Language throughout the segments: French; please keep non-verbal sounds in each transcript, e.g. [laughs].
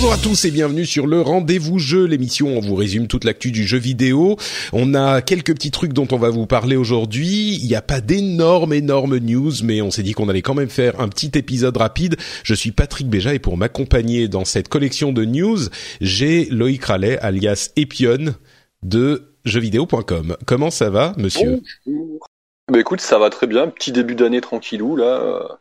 Bonjour à tous et bienvenue sur le Rendez-vous Jeu, l'émission où on vous résume toute l'actu du jeu vidéo. On a quelques petits trucs dont on va vous parler aujourd'hui. Il n'y a pas d'énormes, énormes news, mais on s'est dit qu'on allait quand même faire un petit épisode rapide. Je suis Patrick Béja et pour m'accompagner dans cette collection de news, j'ai Loïc Rallet, alias Epion de jeuxvideo.com. Comment ça va, monsieur? Bonjour. Bah écoute, ça va très bien. Petit début d'année tranquillou, là.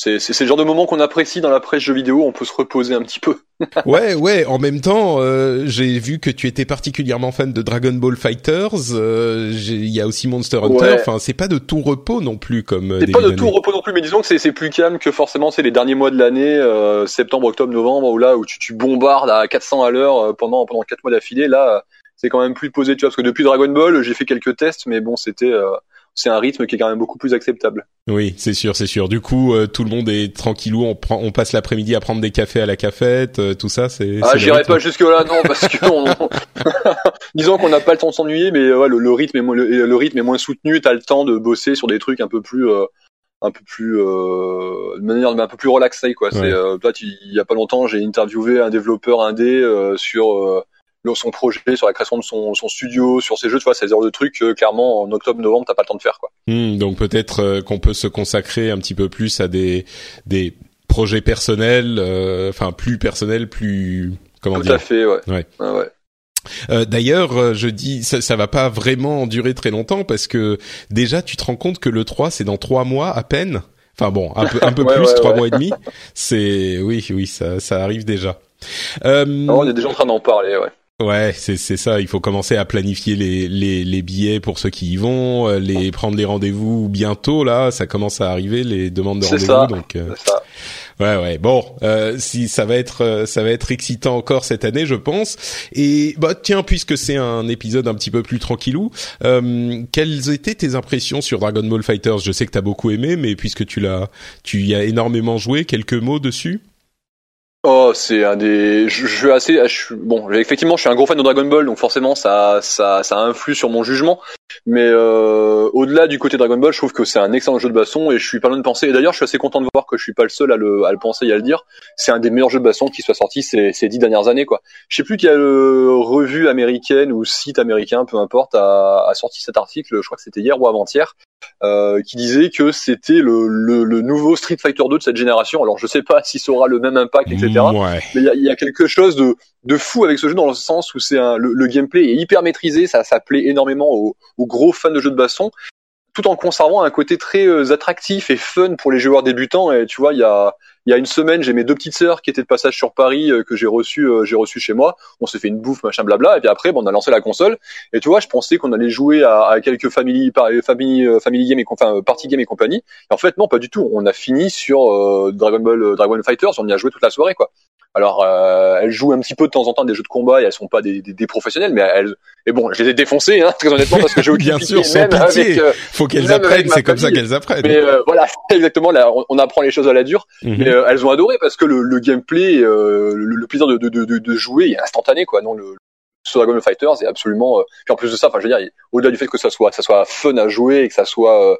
C'est, c'est, c'est le genre de moment qu'on apprécie dans la presse jeux vidéo, on peut se reposer un petit peu. [laughs] ouais, ouais. En même temps, euh, j'ai vu que tu étais particulièrement fan de Dragon Ball Fighters. Euh, Il y a aussi Monster Hunter. Ouais. Enfin, c'est pas de tout repos non plus comme. euh, C'est pas de tout repos non plus, mais disons que c'est, c'est plus calme que forcément c'est les derniers mois de l'année, euh, septembre, octobre, novembre, où là où tu, tu bombardes à 400 à l'heure euh, pendant pendant quatre mois d'affilée. Là, c'est quand même plus posé, tu vois, parce que depuis Dragon Ball, j'ai fait quelques tests, mais bon, c'était euh, c'est un rythme qui est quand même beaucoup plus acceptable. Oui, c'est sûr, c'est sûr. Du coup, euh, tout le monde est tranquillou. On prend, on passe l'après-midi à prendre des cafés à la cafette, euh, tout ça. C'est. Ah, j'irai pas jusque là, non, parce que on- [laughs] disons qu'on n'a pas le temps de s'ennuyer, mais ouais, le, le rythme est moins, le, le rythme est moins soutenu. T'as le temps de bosser sur des trucs un peu plus, euh, un peu plus, euh, de manière un peu plus relaxée, quoi. C'est, Ouais. euh, toi, il y a pas longtemps, j'ai interviewé un développeur indé euh, sur euh, son projet, sur la création de son, son studio, sur ses jeux. Tu vois, c'est le genre de trucs que clairement en octobre-novembre, t'as pas le temps de faire, quoi. Hmm, donc peut-être euh, qu'on peut se consacrer un petit peu plus à des des projets personnels, euh, enfin plus personnels, plus comment Tout dire. à fait, ouais. Ouais. Ouais, ouais. Euh, D'ailleurs, euh, je dis ça, ça va pas vraiment durer très longtemps parce que déjà tu te rends compte que le 3 c'est dans trois mois à peine. Enfin bon, un peu un peu [laughs] Ouais, plus, trois mois et demi. C'est oui oui ça ça arrive déjà. Euh, Non, on est déjà en train d'en parler, ouais. Ouais, c'est c'est ça. Il faut commencer à planifier les les les billets pour ceux qui y vont, euh, les prendre les rendez-vous bientôt. Là, ça commence à arriver les demandes de rendez-vous. Donc euh, ça. ouais ouais. Bon, euh, si ça va être euh, ça va être excitant encore cette année, je pense. Et bah tiens, puisque c'est un épisode un petit peu plus tranquillou, euh, quelles étaient tes impressions sur Dragon Ball Fighters? Je sais que t'as beaucoup aimé, mais puisque tu l'as, tu y as énormément joué, quelques mots dessus? Oh, c'est un des je, suis assez bon, effectivement, je suis un gros fan de Dragon Ball donc forcément ça ça ça influe sur mon jugement. Mais euh, au-delà du côté Dragon Ball, je trouve que c'est un excellent jeu de baston et je suis pas loin de penser et d'ailleurs, je suis assez content de voir que je suis pas le seul à le à le penser et à le dire. C'est un des meilleurs jeux de baston qui soit sorti ces ces dix dernières années quoi. Je sais plus quelle revue américaine ou site américain, peu importe, a, a sorti cet article, je crois que c'était hier ou avant-hier. Euh, qui disait que c'était le, le, le nouveau Street Fighter 2 de cette génération. Alors je sais pas si ça aura le même impact, etc. Ouais. Mais il y a, il y a quelque chose de, de fou avec ce jeu dans le sens où c'est un, le, le gameplay est hyper maîtrisé, ça, ça plaît énormément aux, aux gros fans de jeux de baston, tout en conservant un côté très euh, attractif et fun pour les joueurs débutants. Et tu vois, il y a, il y a une semaine, j'ai mes deux petites sœurs qui étaient de passage sur Paris euh, que j'ai reçu, euh, j'ai reçu chez moi. On s'est fait une bouffe, machin, blabla. Et puis après, bon, on a lancé la console. Et tu vois, je pensais qu'on allait jouer à, à quelques family, par- family, euh, family game et enfin, euh, party game et compagnie. Et en fait, non, pas du tout. On a fini sur euh, Dragon Ball, euh, Dragon Fighters. On y a joué toute la soirée, quoi. Alors, euh, elles jouent un petit peu de temps en temps des jeux de combat et elles sont pas des, des, des professionnels, mais elles. Et bon, je les ai défoncées, hein, très honnêtement, parce que j'ai [laughs] Bien sûr, sans pitié. avec, euh, Faut qu'elles apprennent. C'est comme ça qu'elles apprennent. mais euh, voilà, [laughs] exactement. Là, on, on apprend les choses à la dure. Mhm. Mais euh, elles ont adoré parce que le, le gameplay, euh, le, le plaisir de, de, de, de- jouer est instantané, quoi. Non, le sur Dragon Fighters est absolument. euh, puis en plus de ça, enfin, je veux dire, au-delà du fait que ça soit, ça soit fun à jouer et que ça soit, euh,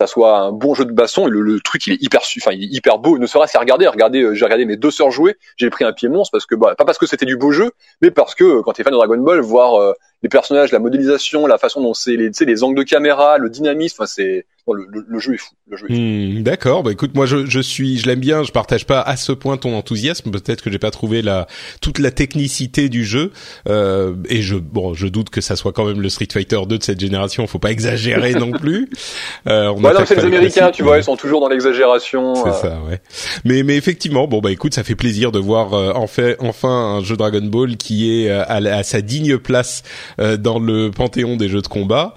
ça soit un bon jeu de baston, le, le truc il est hyper, enfin, il est hyper beau. Ne serait-ce qu'à regarder, regardez, euh, j'ai regardé mes deux sœurs jouer, j'ai pris un pied monstre parce que, bah, pas parce que c'était du beau jeu, mais parce que euh, quand t'es fan de Dragon Ball, voir euh, les personnages, la modélisation, la façon dont c'est les, les angles de caméra, le dynamisme, enfin c'est le, jeu est fou. Le jeu est fou. Hmm, d'accord. Bah écoute, moi je, je suis, je l'aime bien. Je partage pas à ce point ton enthousiasme. Peut-être que j'ai pas trouvé la toute la technicité du jeu. Euh, et je bon, je doute que ça soit quand même le Street Fighter 2 de cette génération. Faut pas exagérer [laughs] non plus. Euh, on ouais, c'est les Américains, tu vois, ils sont toujours dans l'exagération. C'est euh. ça, ouais. Mais mais effectivement, bon bah écoute, ça fait plaisir de voir euh, en fait enfin un jeu Dragon Ball qui est euh, à, à sa digne place dans le panthéon des jeux de combat.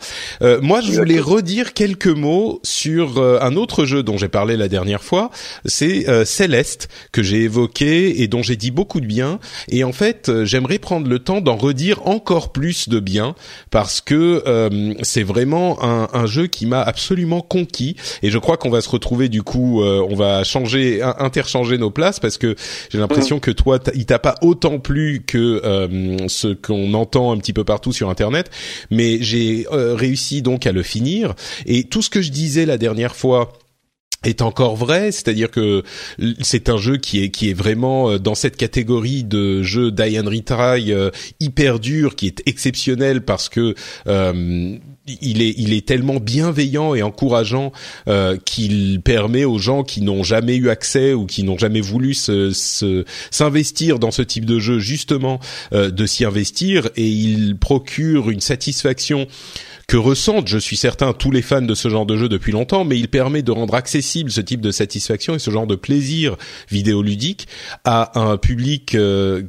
moi, je voulais redire quelques mots sur euh, un autre jeu dont j'ai parlé la dernière fois, c'est euh, Céleste que j'ai évoqué et dont j'ai dit beaucoup de bien. Et en fait, euh, j'aimerais prendre le temps d'en redire encore plus de bien parce que c'est vraiment un, un, jeu qui m'a absolument conquis. Et je crois qu'on va se retrouver du coup, on va changer, interchanger nos places parce que j'ai l'impression que toi, il t'a pas autant plu que ce qu'on entend un petit peu partout sur Internet. Mais j'ai réussi donc à le finir et tout ce que je disais la dernière fois est encore vrai, c'est-à-dire que c'est un jeu qui est qui est vraiment euh, dans cette catégorie de jeu die and retry euh, hyper dur, qui est exceptionnel parce que euh, il est il est tellement bienveillant et encourageant qu'il permet aux gens qui n'ont jamais eu accès ou qui n'ont jamais voulu se s'investir dans ce type de jeu justement de s'y investir. Et il procure une satisfaction que ressentent, je suis certain, tous les fans de ce genre de jeu depuis longtemps, mais il permet de rendre accessible ce type de satisfaction et ce genre de plaisir vidéoludique à un public euh,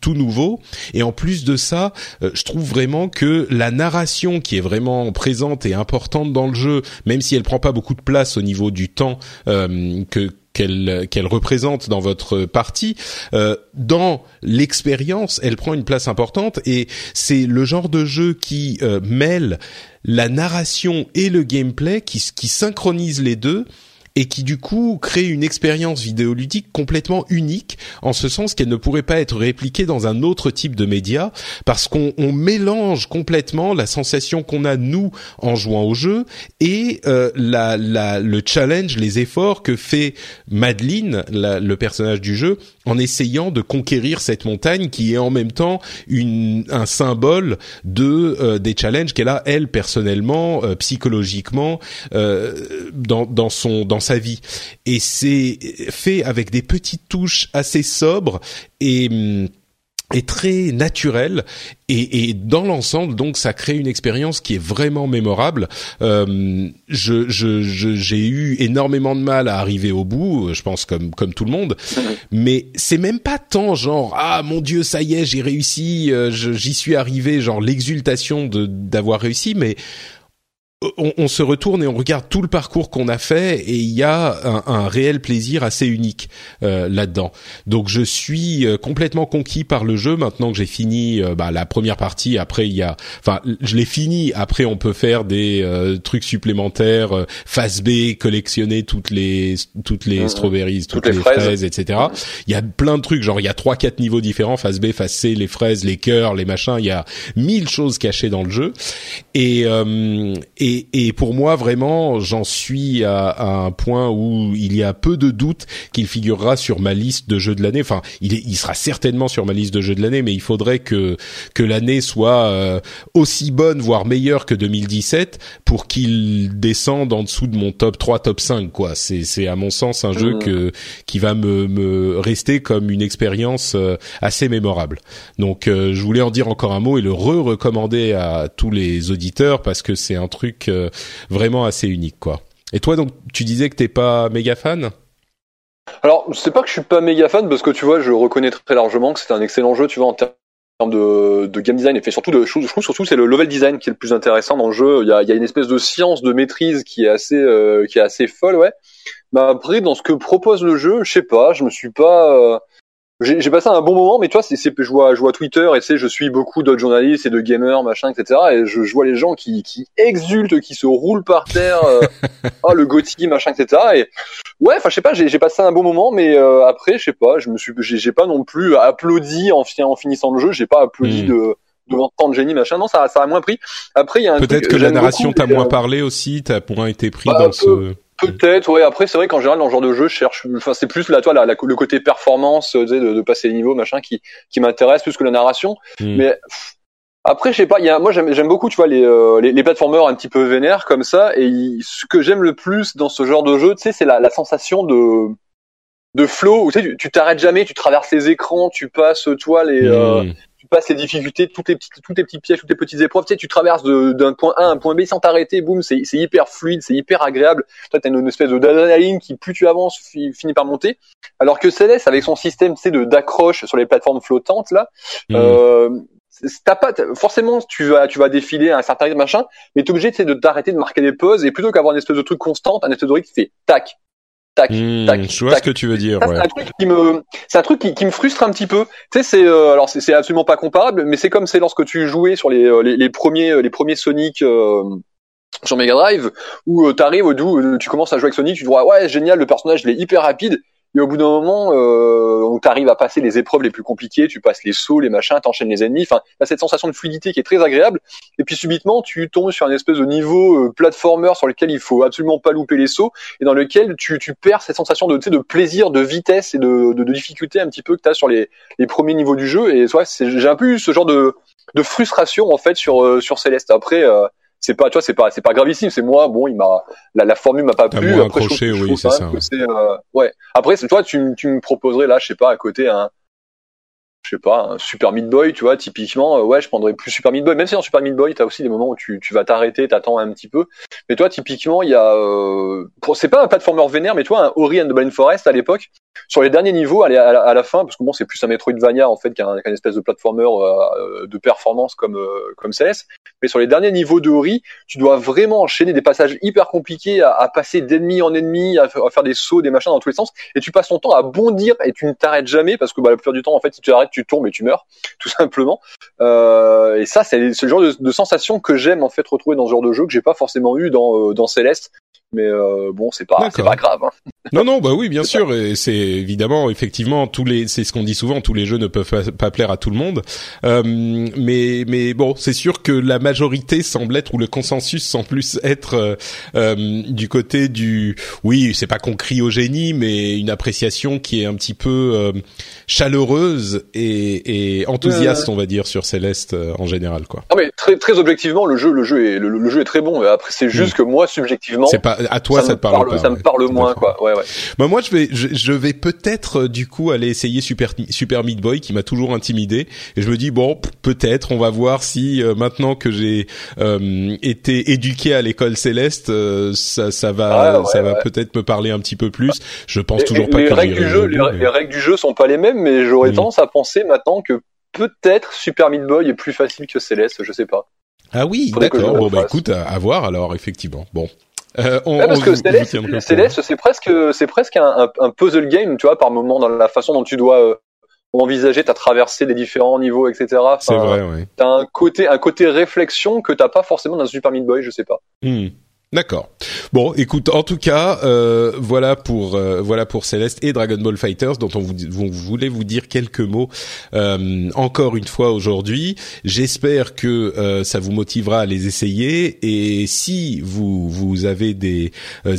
tout nouveau. Et en plus de ça, euh, je trouve vraiment que la narration qui est vraiment présente et importante dans le jeu, même si elle prend pas beaucoup de place au niveau du temps euh, que qu'elle qu'elle représente dans votre partie, euh, dans l'expérience, elle prend une place importante et c'est le genre de jeu qui euh, mêle la narration et le gameplay, qui, qui synchronise les deux et qui du coup crée une expérience vidéoludique complètement unique en ce sens qu'elle ne pourrait pas être répliquée dans un autre type de média parce qu'on mélange complètement la sensation qu'on a nous en jouant au jeu et euh, la, la, le challenge, les efforts que fait Madeline, le personnage du jeu, en essayant de conquérir cette montagne qui est en même temps une, un symbole de euh, des challenges qu'elle a elle personnellement, euh, psychologiquement, dans, dans son dans sa vie. Et c'est fait avec des petites touches assez sobres et hum, et très naturel et, et dans l'ensemble donc ça crée une expérience qui est vraiment mémorable. Euh, je, je, j'ai eu énormément de mal à arriver au bout, je pense comme comme tout le monde, mais c'est même pas tant genre ah mon dieu ça y est j'ai réussi, euh, j'y suis arrivé genre l'exultation de d'avoir réussi, mais on, on, se retourne et on regarde tout le parcours qu'on a fait et il y a un, un réel plaisir assez unique euh, là-dedans. Donc je suis euh, complètement conquis par le jeu maintenant que j'ai fini euh, bah, la première partie. Après il y a, enfin je l'ai fini. Après on peut faire des trucs supplémentaires, phase B, collectionner toutes les toutes les mmh, strawberries, toutes, les, fraises, etc. Il y a plein de trucs, genre il y a trois quatre niveaux différents, phase B, phase C, les fraises, les cœurs, les machins. Il y a mille choses cachées dans le jeu et, et et, pour moi vraiment, j'en suis à, un point où il y a peu de doute qu'il figurera sur ma liste de jeux de l'année. Enfin, il, il sera certainement sur ma liste de jeux de l'année, mais il faudrait que que l'année soit euh, aussi bonne, voire meilleure que 2017, pour qu'il descende en dessous de mon top 3, top 5. Quoi, c'est c'est à mon sens un jeu mmh. que qui va me me rester comme une expérience euh, assez mémorable. Donc, euh, je voulais en dire encore un mot et le re-recommander à tous les auditeurs parce que c'est un truc euh, vraiment assez unique, quoi. Et toi, donc, tu disais que t'es pas méga fan? Alors, c'est pas que je suis pas méga fan parce que tu vois, je reconnais très largement que c'est un excellent jeu, tu vois, en termes de, game design et fait surtout de je trouve surtout c'est le level design qui est le plus intéressant dans le jeu. Il y a, il y a une espèce de science de maîtrise qui est assez euh, qui est assez folle, ouais. Mais après, dans ce que propose le jeu, je sais pas, je me suis pas euh, j'ai passé un bon moment, mais toi, c'est, je vois, je vois Twitter et je suis beaucoup d'autres journalistes et de gamers, machin, etc. Et je, je vois les gens qui, qui exultent, qui se roulent par terre, euh, [laughs] oh le Gotti, machin, etc. Et ouais, enfin, je sais pas, j'ai, passé un bon moment, mais euh, après, je sais pas, je me suis, j'ai, pas non plus applaudi en, en finissant le jeu, j'ai pas applaudi hmm. de devant tant de génie machin non ça ça a moins pris après il y a un peut-être que la narration t'a moins euh, parlé aussi t'as moins été pris bah, dans ce Peut-être, ouais. Après, c'est vrai qu'en général, dans ce genre de jeu, je cherche. Enfin, c'est plus là, toi, la, le côté performance, de, de, passer les niveaux, machin, qui, qui m'intéresse plus que la narration. Hmm. Mais Après, je sais pas, y a, moi j'aime beaucoup, tu vois, les, euh, les, les plateformeurs un petit peu vénères comme ça. Et ce que j'aime le plus dans ce genre de jeu, tu sais, c'est la, la sensation de de flow où tu sais, tu t'arrêtes jamais, tu traverses les écrans, tu passes, toi, les, euh, hmm. Tu passes les difficultés, toutes les petites, toutes les petits pièges, toutes les petites épreuves. Tu sais, tu traverses d'un point A à un point B sans t'arrêter. Boum, c'est hyper fluide, c'est hyper agréable. Toi, t'as une, une espèce de d'adrénaline qui, plus tu avances, finit par monter. Alors que Céleste, avec son système, sais, de d'accroche sur les plateformes flottantes là. Hmm. Euh, t'as pas forcément tu vas tu vas défiler un certain rythme machin mais t'es obligé de t'arrêter de marquer des pauses et plutôt qu'avoir une espèce de truc constant un espèce de rythme qui fait tac tac hmm, tac je vois ce que tu veux dire ouais. c'est un truc qui me c'est un truc qui, qui, me frustre un petit peu. Tu sais c'est euh, alors c'est absolument pas comparable mais c'est comme c'est lorsque tu jouais sur les euh, les, les premiers euh, les premiers Sonic euh, sur Mega Drive où t'arrives au bout tu commences à jouer avec Sonic tu te dis ouais génial le personnage il est hyper rapide et au bout d'un moment, euh, on t'arrive à passer les épreuves les plus compliquées, tu passes les sauts, les machins, t'enchaînes les ennemis. Enfin, t'as cette sensation de fluidité qui est très agréable. Et puis subitement, tu tombes sur un espèce de niveau euh, platformer sur lequel il faut absolument pas louper les sauts et dans lequel tu, tu perds cette sensation de, de plaisir, de vitesse et de, de, de difficulté un petit peu que t'as sur les, les premiers niveaux du jeu. Et ouais, j'ai un peu eu ce genre de, de frustration en fait sur euh, sur Céleste. Après. Euh, c'est pas, tu vois, c'est pas, c'est pas gravissime. C'est moi, bon, il m'a, la, la formule m'a pas plu. Après, accroché, oui, c'est ça. Euh, ouais. Après, toi, tu, tu me proposerais là, je sais pas, à côté un, je sais pas, un Super Meat Boy, tu vois, typiquement, euh, ouais, je prendrais plus Super Meat Boy. Même si dans Super Meat Boy, t'as aussi des moments où tu, vas t'arrêter, t'attends un petit peu. Mais toi, typiquement, il y a, euh, c'est pas un platformer vénère, mais toi, un Ori and the Blind Forest à l'époque, sur les derniers niveaux, à la, fin, parce que bon, c'est plus un Metroidvania en fait qu'un espèce de platformer euh, de performance comme comme CS. Mais sur les derniers niveaux de Ori, tu dois vraiment enchaîner des passages hyper compliqués, à, à passer d'ennemi en ennemi, à, faire des sauts, des machins dans tous les sens, et tu passes ton temps à bondir et tu ne t'arrêtes jamais parce que bah, la plupart du temps, en fait, si tu arrêtes, tu tombes et tu meurs, [laughs] tout simplement. Euh, et ça, c'est ce genre de, sensation que j'aime en fait retrouver dans ce genre de jeu que j'ai pas forcément eu dans dans Céleste mais euh, bon c'est pas c'est pas grave hein. [laughs] non non bah oui bien sûr et c'est évidemment effectivement tous les c'est ce qu'on dit souvent tous les jeux ne peuvent pas, plaire à tout le monde euh, mais mais bon c'est sûr que la majorité semble être ou le consensus semble plus être euh, euh du côté du oui c'est pas qu'on crie au génie mais une appréciation qui est un petit peu euh, chaleureuse et, et enthousiaste on va dire sur Céleste euh, en général quoi non mais très très objectivement le jeu le jeu est le, jeu est très bon après c'est juste mm. que moi subjectivement c'est pas à toi ça, te parle, pas. Ça me parle moins quoi. Ouais ouais. Bah moi je vais je, vais peut-être euh, du coup aller essayer Super Super Meat Boy qui m'a toujours intimidé et je me dis bon peut-être on va voir si euh, maintenant que j'ai euh, été éduqué à l'école céleste ça ça va ça va peut-être me parler un petit peu plus. Je pense toujours pas les que règles du jeu les, règles du jeu sont pas les mêmes mais j'aurais tendance à penser maintenant que peut-être Super Meat Boy est plus facile que Céleste, je sais pas. Ah oui, d'accord. Bon bah écoute, à, à, voir alors effectivement. Bon, euh, on, parce que Céleste, c'est presque, c'est presque un, un, puzzle game, tu vois, par moment dans la façon dont tu dois euh, envisager ta traversée des différents niveaux, etc. c'est vrai, oui. T'as un côté, un côté réflexion que t'as pas forcément dans Super Meat Boy, je sais pas. Hmm. D'accord. Bon, écoute, en tout cas, euh, voilà pour euh, voilà pour Céleste et Dragon Ball Fighters, dont on vous, voulait vous dire quelques mots euh, encore une fois aujourd'hui. J'espère que euh, ça vous motivera à les essayer et si vous vous avez des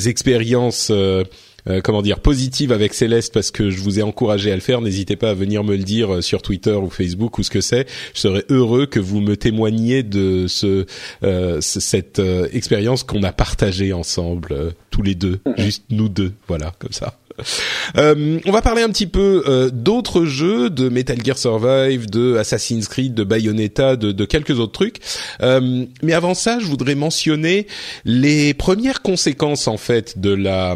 expériences euh, comment dire positive avec Céleste parce que je vous ai encouragé à le faire. N'hésitez pas à venir me le dire euh, sur Twitter ou Facebook ou ce que c'est. Je serais heureux que vous me témoigniez de ce euh, cette expérience qu'on a partagée ensemble tous les deux, mhm. juste nous deux, voilà comme ça. Euh, on va parler un petit peu euh, d'autres jeux, de Metal Gear Survive, de Assassin's Creed, de Bayonetta, de, de quelques autres trucs. Euh, mais avant ça, je voudrais mentionner les premières conséquences en fait de la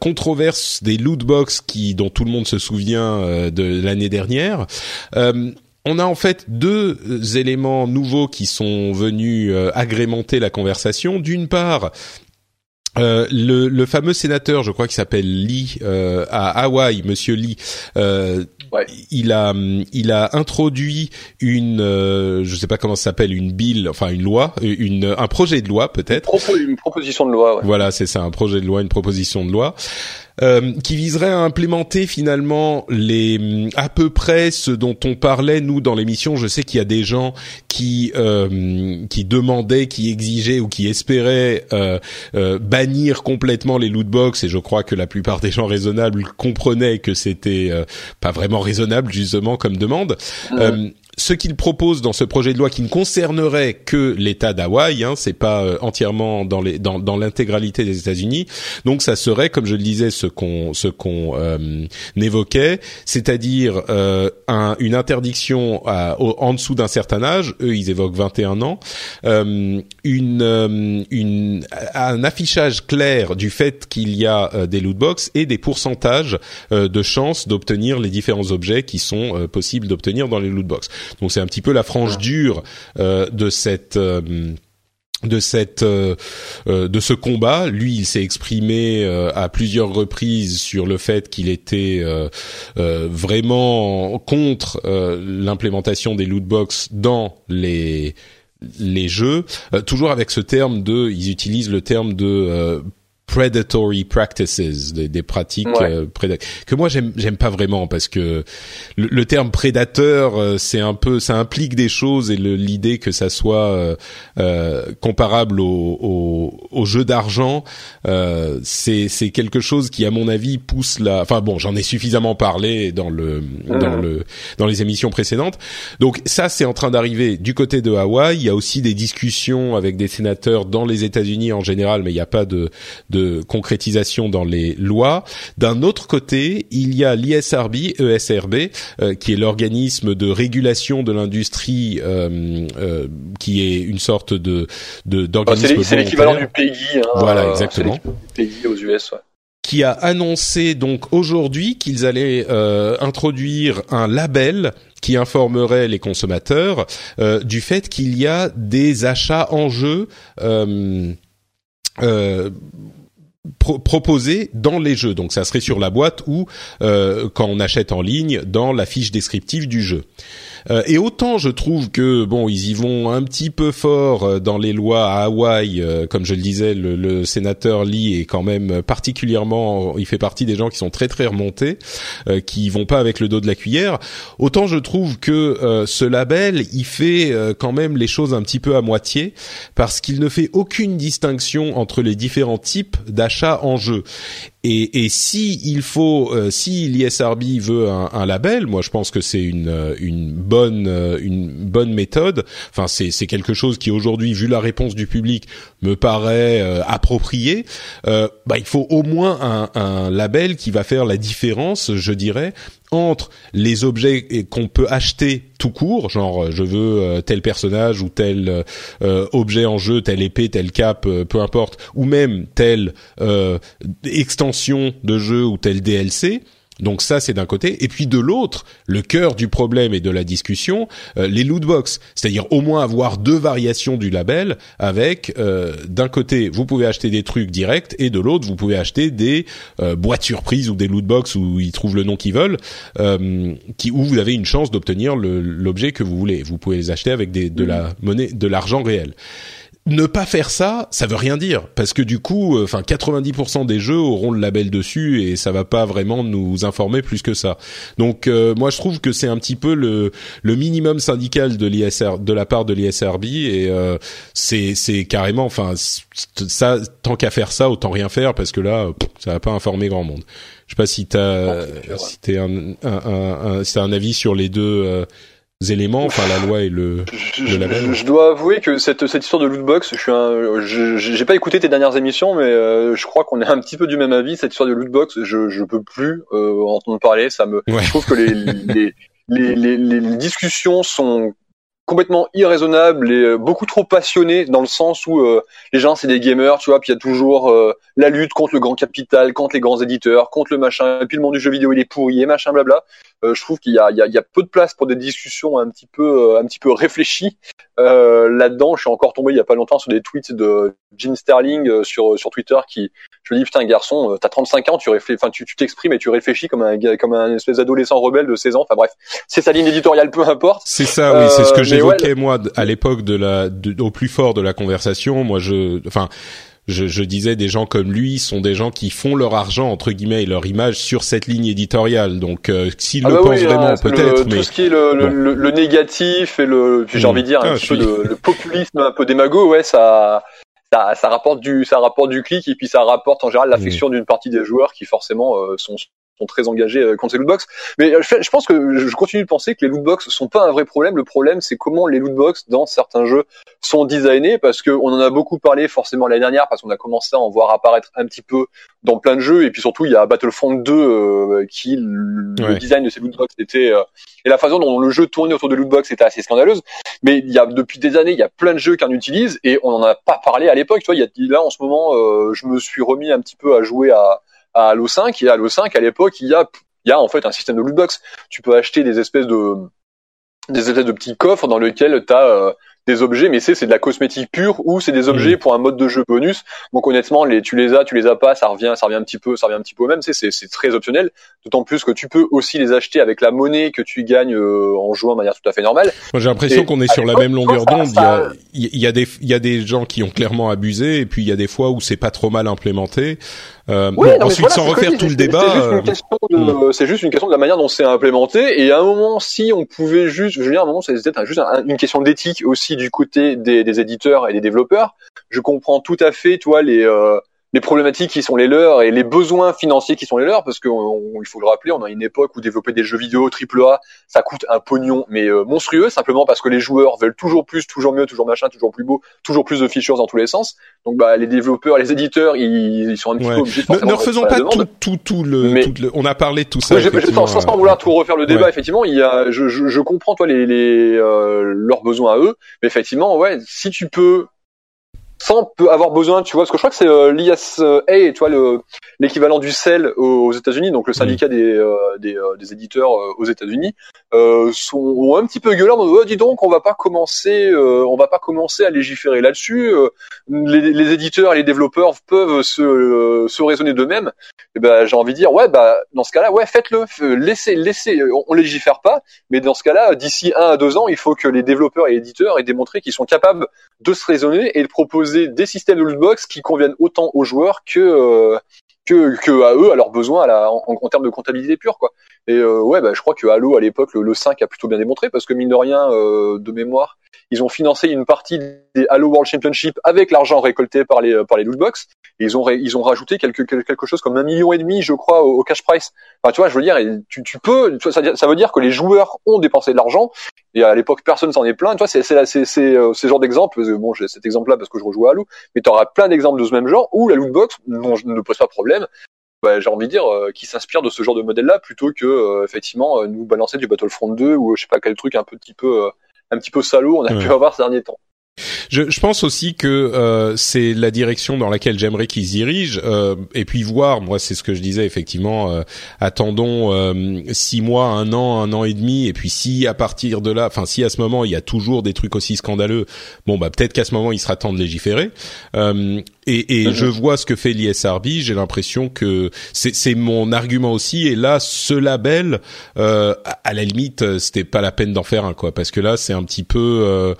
controverse des loot box qui, dont tout le monde se souvient de l'année dernière on a en fait deux éléments nouveaux qui sont venus agrémenter la conversation. D'une part, euh, le, le, fameux sénateur, je crois qu'il s'appelle Lee euh, à Hawaï, Monsieur Lee, euh, il a il a introduit une, euh, je sais pas comment ça s'appelle, une bill, enfin une loi, une un projet de loi peut-être. Une, proposition de loi. Ouais. Voilà, c'est ça, un projet de loi, une proposition de loi euh, qui viserait à implémenter finalement les à peu près ce dont on parlait nous dans l'émission. Je sais qu'il y a des gens qui euh, qui demandaient, qui exigeaient ou qui espéraient euh, euh bannir complètement les loot box et je crois que la plupart des gens raisonnables comprenaient que c'était euh, pas vraiment raisonnable justement comme demande. Ce qu'il propose dans ce projet de loi qui ne concernerait que l'État d'Hawaï, hein, c'est pas euh, entièrement dans les dans, dans l'intégralité des États-Unis. Donc ça serait, comme je le disais, ce qu'on ce qu'on euh, évoquait, c'est-à-dire euh, un, une interdiction à, en dessous d'un certain âge. Eux, ils évoquent 21 ans. Euh, une euh, une un affichage clair du fait qu'il y a des lootbox et des pourcentages de chances d'obtenir les différents objets qui sont possibles d'obtenir dans les lootbox. Donc c'est un petit peu la frange dure euh, de cette euh, de cette euh, de ce combat. Lui, il s'est exprimé à plusieurs reprises sur le fait qu'il était vraiment contre l'implémentation des loot box dans les les jeux, toujours avec ce terme de, ils utilisent le terme de predatory practices, des, des pratiques euh, que moi j'aime j'aime pas vraiment parce que le, le terme prédateur euh, c'est un peu ça implique des choses et l'idée que ça soit euh, euh comparable au, au, au jeu d'argent c'est c'est quelque chose qui à mon avis pousse la enfin bon j'en ai suffisamment parlé dans le dans le dans les émissions précédentes. Donc ça c'est en train d'arriver du côté de Hawaï. Il y a aussi des discussions avec des sénateurs dans les États-Unis en général mais il n'y a pas de, de de concrétisation dans les lois. D'un autre côté, il y a l'ISRB, ESRB, euh, qui est l'organisme de régulation de l'industrie, euh, euh, qui est une sorte de d'organisme. Ah, c'est l'équivalent du PEGI. Hein, voilà, exactement. PEGI aux US. Ouais qui a annoncé donc aujourd'hui qu'ils allaient introduire un label qui informerait les consommateurs du fait qu'il y a des achats en jeu euh, proposé dans les jeux. Donc ça serait sur la boîte ou euh, quand on achète en ligne dans la fiche descriptive du jeu. Euh, et autant je trouve que bon, ils y vont un petit peu fort euh, dans les lois à Hawaï, euh, comme je le disais, le, sénateur Lee est quand même particulièrement, il fait partie des gens qui sont très très remontés, euh, qui vont pas avec le dos de la cuillère. Autant je trouve que ce label, il fait quand même les choses un petit peu à moitié, parce qu'il ne fait aucune distinction entre les différents types d'achats en jeu. Et, et si il faut, euh, si l'ISRB veut un, un, label, moi je pense que c'est une, euh, une bonne euh, une bonne méthode. Enfin, c'est c'est quelque chose qui aujourd'hui, vu la réponse du public, me paraît approprié. bah, il faut au moins un, un label qui va faire la différence, je dirais, entre les objets qu'on peut acheter tout court, genre euh, je veux euh, tel personnage ou tel euh, objet en jeu, telle épée, telle cape, peu importe, ou même telle extension de jeu ou tel DLC, donc ça, c'est d'un côté. Et puis de l'autre, le cœur du problème et de la discussion, euh, les loot box, c'est-à-dire au moins avoir deux variations du label avec euh, d'un côté, vous pouvez acheter des trucs directs et de l'autre, vous pouvez acheter des euh, boîtes surprises ou des loot box où ils trouvent le nom qu'ils veulent, qui où vous avez une chance d'obtenir l'objet que vous voulez. Vous pouvez les acheter avec des, de la monnaie, de l'argent réel ne pas faire ça, ça veut rien dire parce que du coup, euh, enfin 90% des jeux auront le label dessus et ça va pas vraiment nous informer plus que ça. Donc euh, moi je trouve que c'est un petit peu le le minimum syndical de l'ISR de la part de l'ISRB et euh, c'est c'est carrément enfin ça tant qu'à faire ça autant rien faire parce que là ça va pas informer grand monde. Je sais pas si t'as si t'es un, un, un, un, un avis sur les deux éléments, enfin la loi et le, je, dois avouer que cette, cette histoire de lootbox, je suis un, j'ai pas écouté tes dernières émissions, mais euh, je crois qu'on est un petit peu du même avis. Cette histoire de lootbox, je, je peux plus euh, entendre parler. Ça me, je trouve que les, les, les, les, les discussions sont complètement irraisonnable et euh, beaucoup trop passionné dans le sens où euh, les gens c'est des gamers, tu vois, puis il y a toujours euh, la lutte contre le grand capital, contre les grands éditeurs, contre le machin, et puis le monde du jeu vidéo il est pourri et machin blabla. Je trouve qu'il y a, il y, a, il y a peu de place pour des discussions un petit peu un petit peu réfléchies là-dedans. Je suis encore tombé il y a pas longtemps sur des tweets de Gene Sterling sur sur Twitter qui je me dis putain garçon, t'as 35 ans, tu réfléchis, enfin tu t'exprimes et tu réfléchis comme un comme un espèce d'adolescent rebelle de 16 ans. Enfin bref, c'est sa ligne éditoriale, peu importe. C'est ça, oui, c'est ce que j'évoquais moi à l'époque de la au plus fort de la conversation. Moi, je, enfin. Je, je, disais des gens comme lui sont des gens qui font leur argent entre guillemets et leur image sur cette ligne éditoriale. Donc euh, s'ils ah le bah pensent vraiment, hein, peut-être. Mais tout ce qui est le, le, le négatif et le, j'ai envie de dire un ah, peu [laughs] le, populisme un peu démago, ouais, ça, ça, ça rapporte du, ça rapporte du clic et puis ça rapporte en général l'affection d'une partie des joueurs qui forcément euh, sont sont très engagés contre ces lootbox. Mais je, pense que je continue de penser que les lootbox sont pas un vrai problème. Le problème, c'est comment les lootbox dans certains jeux sont designés, parce qu'on en a beaucoup parlé forcément l'année dernière, parce qu'on a commencé à en voir apparaître un petit peu dans plein de jeux, et puis surtout il y a Battlefront 2 qui le design de ces lootbox était et la façon dont le jeu tournait autour de lootbox était assez scandaleuse. Mais il y a depuis des années, il y a plein de jeux qui en utilisent et on n'en a pas parlé à l'époque. Tu vois, il y a là en ce moment, euh, je me suis remis un petit peu à jouer à, à Halo 5 et à Halo 5 à l'époque, il y a il y a en fait un système de lootbox. Tu peux acheter des espèces de des espèces de petits coffres dans lesquels tu as euh, des objets, mais c'est c'est de la cosmétique pure ou c'est des objets mmh. pour un mode de jeu bonus. Donc honnêtement, les tu les as, tu les as pas, ça revient, ça revient un petit peu, ça revient un petit peu au même. C'est c'est très optionnel. D'autant plus que tu peux aussi les acheter avec la monnaie que tu gagnes euh, en jouant de manière tout à fait normale. Moi j'ai l'impression qu'on est sur la même longueur d'onde. Il y a il y a des il y a des gens qui ont clairement abusé et puis il y a des fois où c'est pas trop mal implémenté. Euh, bon, ensuite, sans refaire tout le débat, hmm. c'est juste, une question de la manière dont c'est implémenté. Et à un moment, si on pouvait juste, je veux dire, à un moment, c'était juste une question d'éthique aussi du côté des, éditeurs et des développeurs. Je comprends tout à fait, toi, les euh, les problématiques qui sont les leurs et les besoins financiers qui sont les leurs, parce qu'il faut le rappeler, on a une époque où développer des jeux vidéo AAA, ça coûte un pognon, mais euh, monstrueux, simplement parce que les joueurs veulent toujours plus, toujours mieux, toujours machin, toujours plus beau, toujours plus de features dans tous les sens. Donc bah les développeurs, les éditeurs, ils, sont un petit peu obligés de Ne, ne refaisons pas tout, tout, tout, le, le, On a parlé de tout ça. je, sans, sans vouloir tout refaire le débat, effectivement, il y a, je, je, je comprends toi les, les euh, leurs besoins à eux, mais effectivement, ouais, si tu peux sans avoir besoin, tu vois, parce que je crois que c'est euh, l'ISA, tu vois, le l'équivalent du CEL aux États-Unis, donc le syndicat des euh, des, euh, des, éditeurs euh, aux États-Unis, sont un petit peu gueulants. Oh, dis donc, on va pas commencer, on va pas commencer à légiférer là-dessus. Les, les, éditeurs et les développeurs peuvent se se raisonner d'eux-mêmes. Et eh ben, j'ai envie de dire, ouais, bah dans ce cas-là, ouais, faites-le, laissez, laissez. On, on légifère pas, mais dans ce cas-là, d'ici un à deux ans, il faut que les développeurs et éditeurs aient démontré qu'ils sont capables de se raisonner et de proposer des systèmes de lootbox qui conviennent autant aux joueurs que euh, à eux, à leurs besoins, la, en, termes de comptabilité pure, quoi. Et euh, ouais, bah, je crois que Halo à l'époque, le, le, 5 a plutôt bien démontré parce que mine de rien, euh, de mémoire, ils ont financé une partie des Halo World Championship avec l'argent récolté par les par les lootbox. Et ils ont ils ont rajouté quelque quelque chose comme un million et demi, je crois, au, cash price. Enfin, tu vois, je veux dire, tu, tu peux, ça, ça veut dire que les joueurs ont dépensé de l'argent. Et à l'époque, personne s'en est plaint. Tu vois, c'est c'est c'est euh, ce genre d'exemple. Bon, j'ai cet exemple-là parce que je rejoue Halo, mais tu auras plein d'exemples de ce même genre où la lootbox ne pose pas problème. Bah, j'ai envie de dire, euh, qui s'inspire de ce genre de modèle-là plutôt que euh, effectivement nous balancer du Battlefront 2 ou je sais pas quel truc un petit peu un petit peu salaud on a pu avoir ces derniers temps. Je, je, pense aussi que euh, c'est la direction dans laquelle j'aimerais qu'ils se dirigent, euh, et puis voir. Moi, c'est ce que je disais effectivement. Euh, attendons euh, six mois, un an, un an et demi, et puis si à partir de là, enfin si à ce moment il y a toujours des trucs aussi scandaleux, bon bah peut-être qu'à ce moment il sera temps de légiférer. Euh, et, et mhm. je vois ce que fait l'ISRB. J'ai l'impression que c'est mon argument aussi. Et là, ce label, euh, à la limite, c'était pas la peine d'en faire un quoi, parce que là, c'est un petit peu, euh,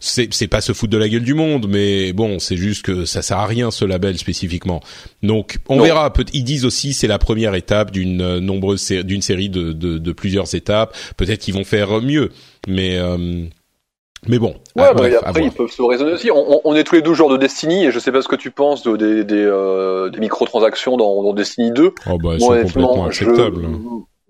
c'est pas se foutre de la gueule du monde, mais bon, c'est juste que ça sert à rien ce label spécifiquement. Donc, on verra. Ils disent aussi c'est la première étape d'une euh, nombreuse d'une série de, de, de, plusieurs étapes. Peut-être qu'ils vont faire mieux, mais euh, mais bon. Ouais, bah, après ils peuvent se raisonner aussi. On, on, est tous les deux joueurs de Destiny et je sais pas ce que tu penses de, des, des, euh, des microtransactions dans, dans Destiny 2. Oh bah, c'est complètement acceptable. Je,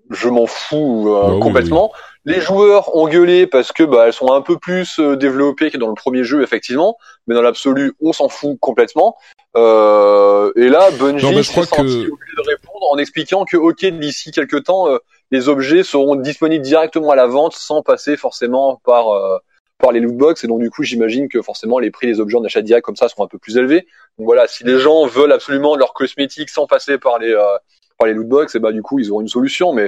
je m'en fous euh, bah complètement. Les joueurs ont gueulé parce que bah, elles sont un peu plus euh, développées que dans le premier jeu effectivement, mais dans l'absolu on s'en fout complètement. Euh, et là Bungie non, s'est senti que... obligé de répondre en expliquant que ok d'ici quelques temps euh, les objets seront disponibles directement à la vente sans passer forcément par par les lootbox et donc du coup j'imagine que forcément les prix des objets en achat direct comme ça sont un peu plus élevés. Donc voilà, si les gens veulent absolument leur cosmétique sans passer par les euh, par les lootbox, et bah du coup ils auront une solution. Mais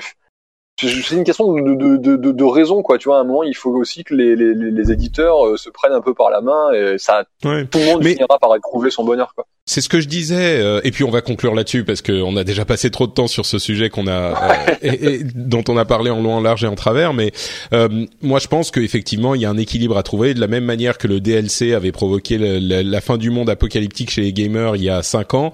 c'est une question de, de, de, de, raison quoi. Tu vois, à un moment il faut aussi que les, les, les éditeurs euh, se prennent un peu par la main et ça tout le monde finira par trouver son bonheur quoi. C'est ce que je disais, euh, et puis on va conclure là-dessus parce qu'on a déjà passé trop de temps sur ce sujet qu'on a euh, et, dont on a parlé en long, en large et en travers. Mais euh, moi, je pense qu'effectivement, il y a un équilibre à trouver. De la même manière que le DLC avait provoqué la fin du monde apocalyptique chez les gamers il y a cinq ans,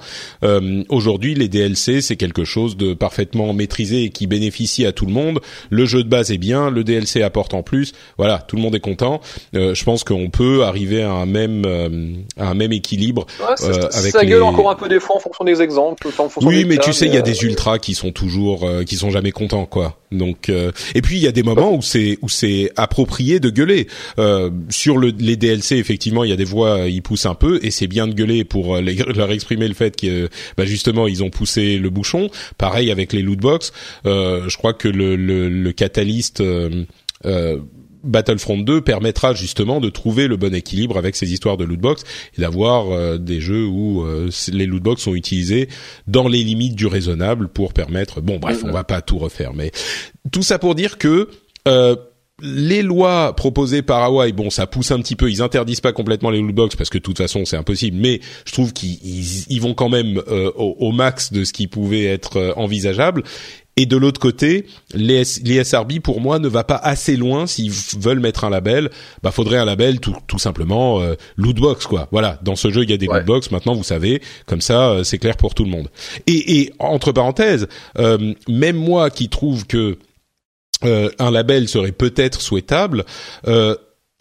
aujourd'hui, les DLC c'est quelque chose de parfaitement maîtrisé et qui bénéficie à tout le monde. Le jeu de base est bien, le DLC apporte en plus. Voilà, tout le monde est content. je pense qu'on peut arriver à un même à un même équilibre avec ça les... gueule encore un peu des fois en fonction des exemples. En fonction oui, des mais cas, tu sais, il y a euh, des ultras qui sont toujours, euh, qui sont jamais contents, quoi. Donc, euh, et puis il y a des moments où c'est où c'est approprié de gueuler. Euh, sur le, les DLC, effectivement, il y a des voix, euh, ils poussent un peu, et c'est bien de gueuler pour euh, les- leur exprimer le fait que, bah, justement, ils ont poussé le bouchon. Pareil avec les lootbox. Euh, je crois que le le, le catalyst. Battlefront 2 permettra justement de trouver le bon équilibre avec ces histoires de lootbox et d'avoir euh, des jeux où euh, les lootbox sont utilisés dans les limites du raisonnable pour permettre. Bon, bref, on va pas tout refaire, mais tout ça pour dire que euh, les lois proposées par Hawaii, bon, ça pousse un petit peu. Ils interdisent pas complètement les lootbox parce que de toute façon c'est impossible. Mais je trouve qu'ils ils- ils vont quand même euh, au, au max de ce qui pouvait être euh, envisageable. Et de l'autre côté, les, les SRB pour moi ne va pas assez loin s'ils veulent mettre un label. Bah faudrait un label tout, tout simplement euh, lootbox quoi. Voilà, dans ce jeu il y a des Ouais. lootbox. Maintenant vous savez, comme ça euh, c'est clair pour tout le monde. Et, et entre parenthèses, euh, même moi qui trouve que euh, un label serait peut-être souhaitable. Euh,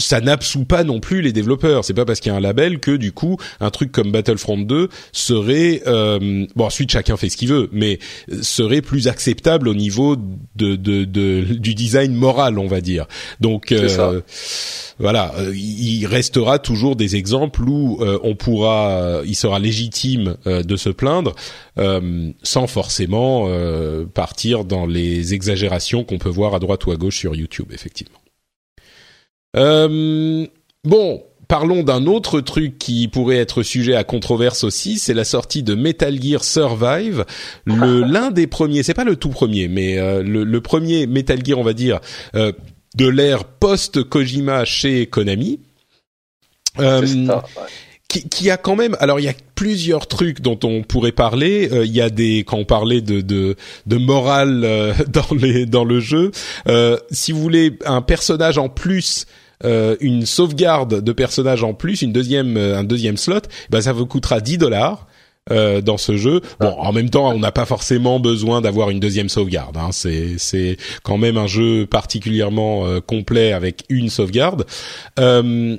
ça n'absout pas non plus les développeurs. C'est pas parce qu'il y a un label que du coup un truc comme Battlefront 2 serait euh, bon ensuite chacun fait ce qu'il veut, mais serait plus acceptable au niveau de, de, de- du design moral, on va dire. Donc euh, voilà, euh, il restera toujours des exemples où euh, on pourra, euh, il sera légitime euh, de se plaindre euh, sans forcément euh, partir dans les exagérations qu'on peut voir à droite ou à gauche sur YouTube, effectivement. Euh, bon, parlons d'un autre truc qui pourrait être sujet à controverse aussi, c'est la sortie de Metal Gear Survive, le l'un des premiers, c'est pas le tout premier, mais euh, le, le premier Metal Gear, on va dire, euh, de l'ère post Kojima chez Konami. Euh, c'est ça, ouais. qui, qui a quand même alors il y a plusieurs trucs dont on pourrait parler Euh, il y a des quand on parlait de de, de morale euh, [laughs] dans les dans le jeu euh, si vous voulez un personnage en plus euh, une sauvegarde de personnage en plus une deuxième euh, un deuxième slot ben ça vous coûtera 10 dollars euh, dans ce jeu. Bon, en même temps, on n'a pas forcément besoin d'avoir une deuxième sauvegarde. Hein. C'est c'est quand même un jeu particulièrement euh, complet avec une sauvegarde. Euh,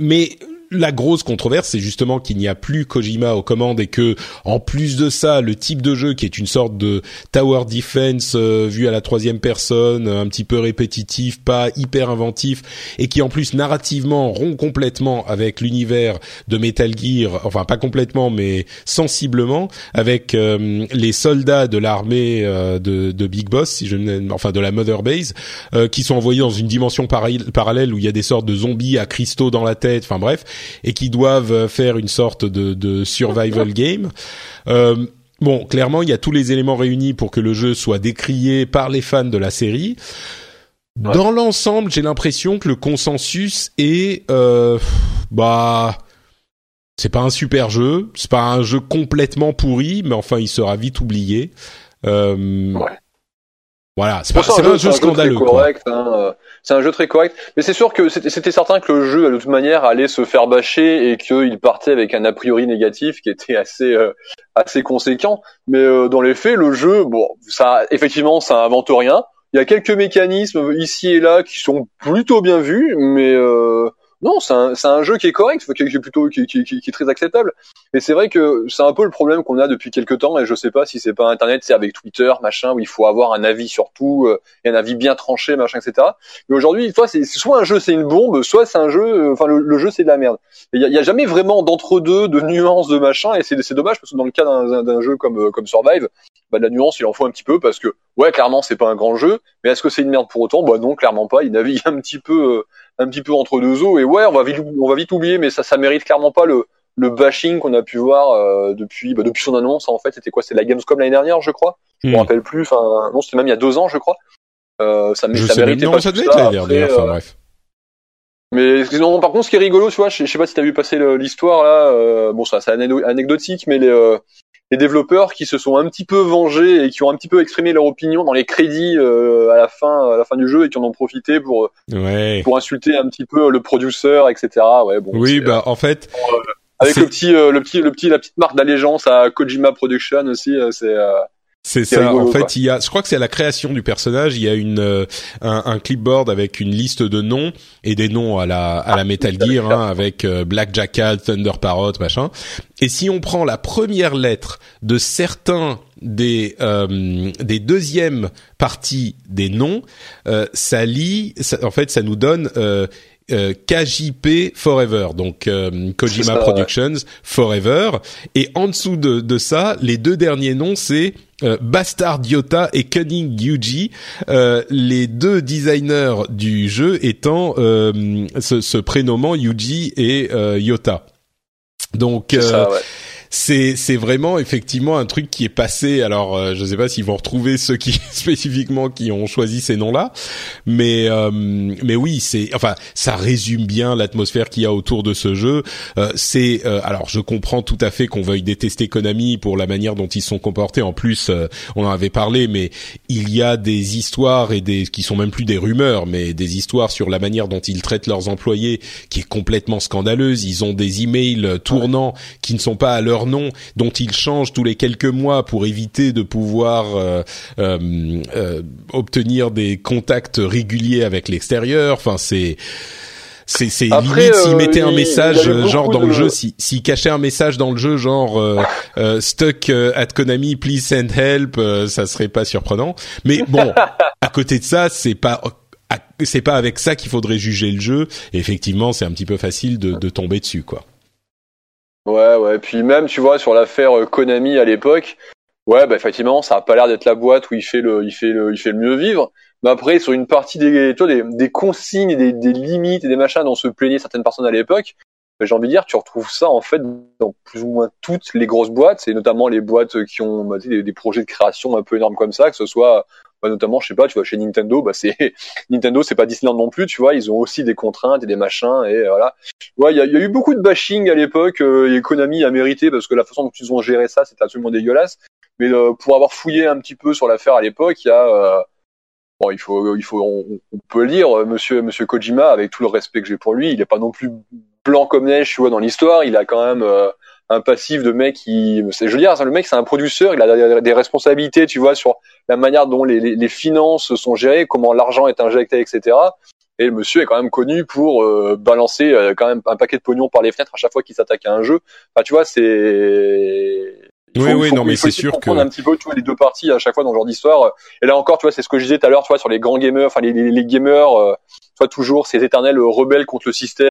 mais la grosse controverse, c'est justement qu'il n'y a plus Kojima aux commandes et que, en plus de ça, le type de jeu qui est une sorte de tower defense euh, vu à la troisième personne, un petit peu répétitif, pas hyper inventif, et qui en plus narrativement rompt complètement avec l'univers de Metal Gear, enfin pas complètement, mais sensiblement, avec euh, les soldats de l'armée euh, de, de Big Boss, si je ne, enfin de la Mother Base, euh, qui sont envoyés dans une dimension parallèle où il y a des sortes de zombies à cristaux dans la tête, enfin bref, et qui doivent euh, faire une sorte de, de survival [laughs] game. Euh, bon, clairement, il y a tous les éléments réunis pour que le jeu soit décrié par les fans de la série. Ouais. Dans l'ensemble, j'ai l'impression que le consensus est, euh, bah, c'est pas un super jeu, c'est pas un jeu complètement pourri, mais enfin, il sera vite oublié. Euh, Ouais. Voilà, c'est pas, un jeu scandaleux. correct, hein, euh, c'est un jeu très correct. Mais c'est sûr que c'était c'était certain que le jeu, de toute manière, allait se faire bâcher et qu'il partait avec un a priori négatif qui était assez euh, assez conséquent. Mais euh, dans les faits, le jeu, bon, ça, effectivement, ça invente rien. Il y a quelques mécanismes ici et là qui sont plutôt bien vus, mais euh, non, c'est un, un jeu qui est correct, qui, est plutôt qui, qui, qui, qui est très acceptable. Et c'est vrai que c'est un peu le problème qu'on a depuis quelques temps. Et je sais pas si c'est pas Internet, c'est avec Twitter, machin, où il faut avoir un avis sur tout, euh, et un avis bien tranché, machin, etc. Mais aujourd'hui, soit c'est soit un jeu c'est une bombe, soit c'est un jeu, euh, enfin le, le jeu c'est de la merde. Il y y a jamais vraiment d'entre deux, de nuances, de machin. Et c'est dommage parce que dans le cas d'un d'un jeu comme euh, comme Survive, bah, de la nuance il en faut un petit peu parce que ouais clairement c'est pas un grand jeu, mais est-ce que c'est une merde pour autant? Bah non, clairement pas. Il navigue un petit peu, euh, un petit peu entre deux eaux. Et ouais, on va vite, on va vite oublier, mais ça, ça mérite clairement pas le, le bashing qu'on a pu voir euh, depuis, bah, depuis son annonce. En fait, c'était quoi? C'était la Gamescom l'année dernière, je crois. Je me Hmm. rappelle plus. Enfin, non, c'était même il y a deux ans, je crois. Euh, ça, Je ça sais méritait non, pas ça devait être l'année dernière, enfin euh, bref. mais sinon, par contre, ce qui est rigolo, tu vois, je, je sais pas si t'as vu passer l'histoire là. euh, bon, ça, c'est anecdotique, mais les, euh, les développeurs qui se sont un petit peu vengés et qui ont un petit peu exprimé leur opinion dans les crédits euh, à la fin, à la fin du jeu, et qui en ont profité pour Ouais. pour insulter un petit peu le producteur, etc. Ouais, bon. Oui, bah en fait, avec le petit, euh, le petit, le petit, la petite marque d'allégeance à Kojima Production aussi, euh, c'est. Euh, C'est ça. en fait, il y a, je crois que c'est à la création du personnage, il y a une euh, un, un, clipboard avec une liste de noms et des noms à la à la Metal Gear hein, avec euh, Black Jackal, Thunder Parrot, machin. Et si on prend la première lettre de certains des euh, des deuxièmes parties des noms, ça lit, en fait, ça nous donne euh, KJP Forever, donc euh, Kojima Productions Forever. Et en dessous de, de, ça, les deux derniers noms, c'est euh, Bastard Yota et Cunning Yuji, euh, les deux designers du jeu étant se, se, prénommant Yuji et Yota. Donc c'est c'est vraiment effectivement un truc qui est passé. Alors euh, je sais pas s'ils vont retrouver ceux qui [laughs] spécifiquement qui ont choisi ces noms-là, mais euh, mais oui, c'est enfin ça résume bien l'atmosphère qu'il y a autour de ce jeu. Euh, c'est euh, alors je comprends tout à fait qu'on veuille détester Konami pour la manière dont ils sont comportés. En plus, on en avait parlé, mais il y a des histoires et des qui sont même plus des rumeurs, mais des histoires sur la manière dont ils traitent leurs employés qui est complètement scandaleuse. Ils ont des emails tournants qui ne sont pas à leur nom, dont ils changent tous les quelques mois pour éviter de pouvoir euh, euh, euh, obtenir des contacts réguliers avec l'extérieur. Enfin, c'est c'est c'est limite s'ils mettaient un message genre dans le jeu s'ils si, cachaient un message dans le jeu genre stuck at Konami please send help ça serait pas surprenant. Mais bon [laughs] à côté de ça c'est pas c'est pas avec ça qu'il faudrait juger le jeu. Et effectivement c'est un petit peu facile de, de tomber dessus quoi Ouais, ouais. Puis même, tu vois, sur l'affaire euh, Konami à l'époque, ouais, bah effectivement, ça a pas l'air d'être la boîte où il fait le, il fait le, il fait le mieux vivre. Mais après, sur une partie des, tu vois, des, des consignes, et des, des limites et des machins dont se plaignaient certaines personnes à l'époque, bah, j'ai envie de dire, tu retrouves ça en fait dans plus ou moins toutes les grosses boîtes, et notamment les boîtes qui ont bah, des, des, projets de création un peu énormes comme ça, que ce soit bah, notamment, je sais pas, tu vois, chez Nintendo, bah c'est [laughs] Nintendo, c'est pas Disneyland non plus, tu vois, ils ont aussi des contraintes et des machins et voilà. Ouais, il y a, eu beaucoup de bashing à l'époque euh, et Konami a mérité parce que la façon dont ils ont géré ça, c'était absolument dégueulasse. Mais euh, pour avoir fouillé un petit peu sur l'affaire à l'époque, il y a euh, bon, il faut, il faut, on, peut le dire, Monsieur, Monsieur Kojima, avec tout le respect que j'ai pour lui, il est pas non plus blanc comme neige, tu vois, dans l'histoire. Il a quand même un passif de mec qui, c'est, je veux dire, le mec c'est un producteur, il a des responsabilités, tu vois, sur la manière dont les, les, finances sont gérées, comment l'argent est injecté, etc. Et le monsieur est quand même connu pour euh, balancer euh, quand même un paquet de pognon par les fenêtres à chaque fois qu'il s'attaque à un jeu. Enfin, tu vois, c'est oui, oui, non, mais c'est sûr que un petit peu, tu vois, les deux parties à chaque fois dans le genre d'histoire. Et là encore, tu vois, c'est ce que je disais tout à l'heure, tu vois, sur les grands gamers, enfin les, les, les gamers, euh, tu vois, toujours ces éternels rebelles contre le système.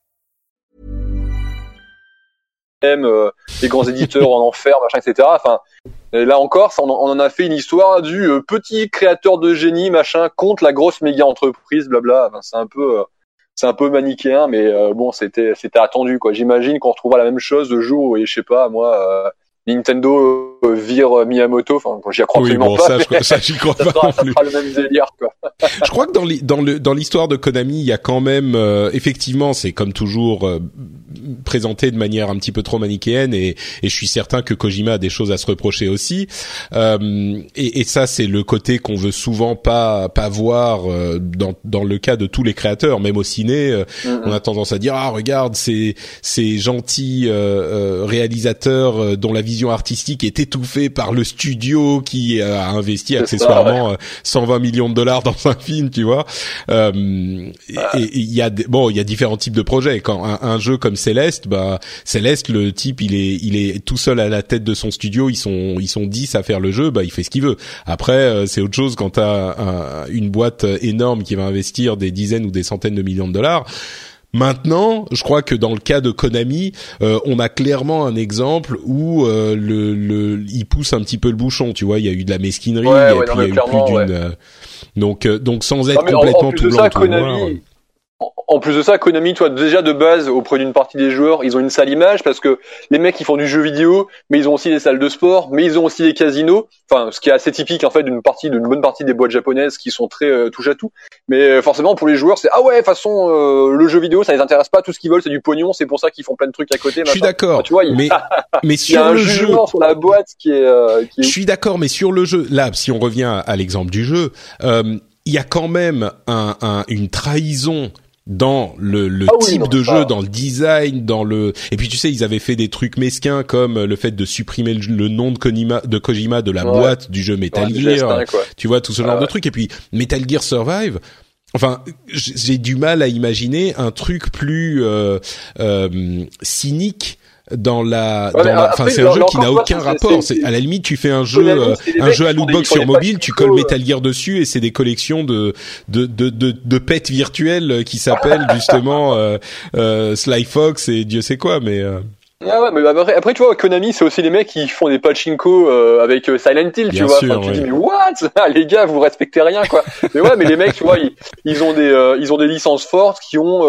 Même euh, les grands éditeurs en enfer, machin, etc. Enfin, là encore, on, en a fait une histoire du euh, petit créateur de génie, machin, contre la grosse méga entreprise, blabla. C'est un peu, euh, c'est un peu manichéen, mais bon, c'était, c'était attendu, quoi. J'imagine qu'on retrouvera la même chose le jour où, je sais pas, moi. Nintendo vire Miyamoto, enfin j'y crois oui, bon, pas. Ça, je, ça j'y crois [laughs] pas non plus. le même délire, quoi. je crois que dans, dans, le, dans l'histoire de Konami, il y a quand même, effectivement, c'est comme toujours présenté de manière un petit peu trop manichéenne et, et je suis certain que Kojima a des choses à se reprocher aussi. Euh, et, et, ça, c'est le côté qu'on veut souvent pas pas voir euh, dans dans le cas de tous les créateurs, même au ciné. Euh, mm-hmm. On a tendance à dire ah regarde ces ces gentils réalisateurs dont la vision artistique est étouffée par le studio qui a investi accessoirement 120 millions de dollars dans un film, tu vois. et il y a bon, il y a différents types de projets. Quand un, un jeu comme Céleste, bah Céleste, le type il est il est tout seul à la tête de son studio. Ils sont ils sont 10 à faire le jeu, bah il fait ce qu'il veut. Après, euh, c'est autre chose quand t'as un, une boîte énorme qui va investir des dizaines ou des centaines de millions de dollars. Maintenant, je crois que dans le cas de Konami, euh, on a clairement un exemple où euh, le, le, il pousse un petit peu le bouchon. Tu vois, il y a eu de la mesquinerie, et puis il y a eu plus d'une. donc, donc sans être complètement tout blanc, tout noir en plus de ça, Konami, toi, déjà de base, auprès d'une partie des joueurs, ils ont une sale image parce que les mecs, ils font du jeu vidéo, mais ils ont aussi des salles de sport, mais ils ont aussi des casinos. Enfin, ce qui est assez typique en fait d'une partie, d'une bonne partie des boîtes japonaises qui sont très euh, touche à tout. Mais euh, forcément, pour les joueurs, c'est ah ouais, de toute façon, euh, le jeu vidéo, ça les intéresse pas. Tout ce qu'ils veulent, c'est du pognon. C'est pour ça qu'ils font plein de trucs à côté. Je suis d'accord. tu vois, mais mais sur il y a [laughs] un le jeu sur la boîte qui est. qui est... Je suis d'accord, mais sur le jeu, là, si on revient à, l'exemple du jeu. il y a quand même un, un, une trahison dans le, le ah type de jeu, dans le design, dans le et puis tu sais ils avaient fait des trucs mesquins comme le fait de supprimer le, nom de Kojima de Kojima de la boîte du jeu Metal Gear, tu vois tout ce genre de trucs. Et puis Metal Gear Survive. Enfin, j'ai du mal à imaginer un truc plus euh, euh, cynique dans la, dans la enfin c'est un jeu qui n'a aucun rapport. C'est à la limite tu fais un jeu euh, un jeu à lootbox sur mobile, tu colles Metal Gear dessus et c'est des collections de de de de, de pets virtuels qui s'appellent justement euh, euh, Sly Fox et Dieu sait quoi, mais euh, ah ouais, mais après, après, tu vois, Konami, c'est aussi les mecs qui font des pachinko euh, avec euh, Silent Hill, tu vois. tu dis mais what? [laughs] Ah, Les gars, vous respectez rien, quoi. [laughs] mais ouais, mais les mecs, tu vois, ils, ils ont des euh, ils ont des licences fortes qui ont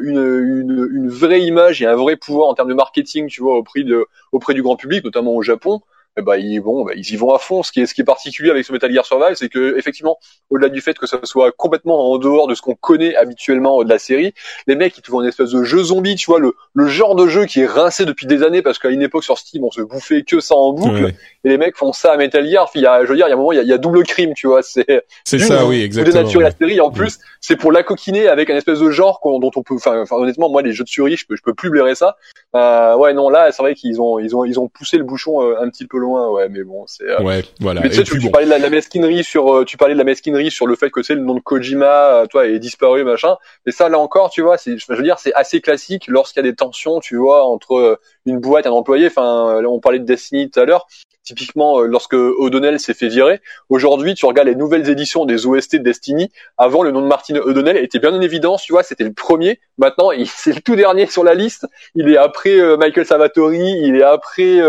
une, une, une vraie image et un vrai pouvoir en termes de marketing, tu vois, auprès de auprès du grand public, notamment au Japon eh ben, ils vont, bah, ils y vont à fond. Ce qui est, ce qui est particulier avec ce Metal Gear Survive, c'est que effectivement, au-delà du fait que ça soit complètement en dehors de ce qu'on connaît habituellement de la série, les mecs ils trouvent une espèce de jeu zombie, tu vois, le, le genre de jeu qui est rincé depuis des années parce qu'à une époque sur Steam on se bouffait que ça en boucle, et les mecs font ça à Metal Gear. Il y a, je veux dire, il y a un moment, il y a, il y a double crime, tu vois. C'est c'est ça, oui, exactement. Dénaturer la série. En plus, c'est pour la coquiner avec un espèce de genre dont on peut. Enfin, honnêtement, moi, les jeux de survie, je peux, je peux plus blairer ça. Euh, ouais, non, là, c'est vrai qu'ils ont, ils ont, ils ont poussé le bouchon euh, un petit peu loin, ouais, mais bon. Euh, ouais, voilà. Mais tu sais, tu, parlais de la, mesquinerie sur, euh, tu parlais de la mesquinerie sur le fait que c'est le nom de Kojima, euh, toi, est disparu, machin. Mais ça, là encore, tu vois, c'est, je veux dire, c'est assez classique lorsqu'il y a des tensions, tu vois, entre une boîte un employé. Enfin, on parlait de Destiny tout à l'heure. Typiquement, lorsque O'Donnell s'est fait virer, aujourd'hui, tu regardes les nouvelles éditions des OST de Destiny. Avant, le nom de Martin O'Donnell était bien en évidence, tu vois, c'était le premier. Maintenant, [laughs] c'est le tout dernier sur la liste. Il est après Michael Savatori, il est après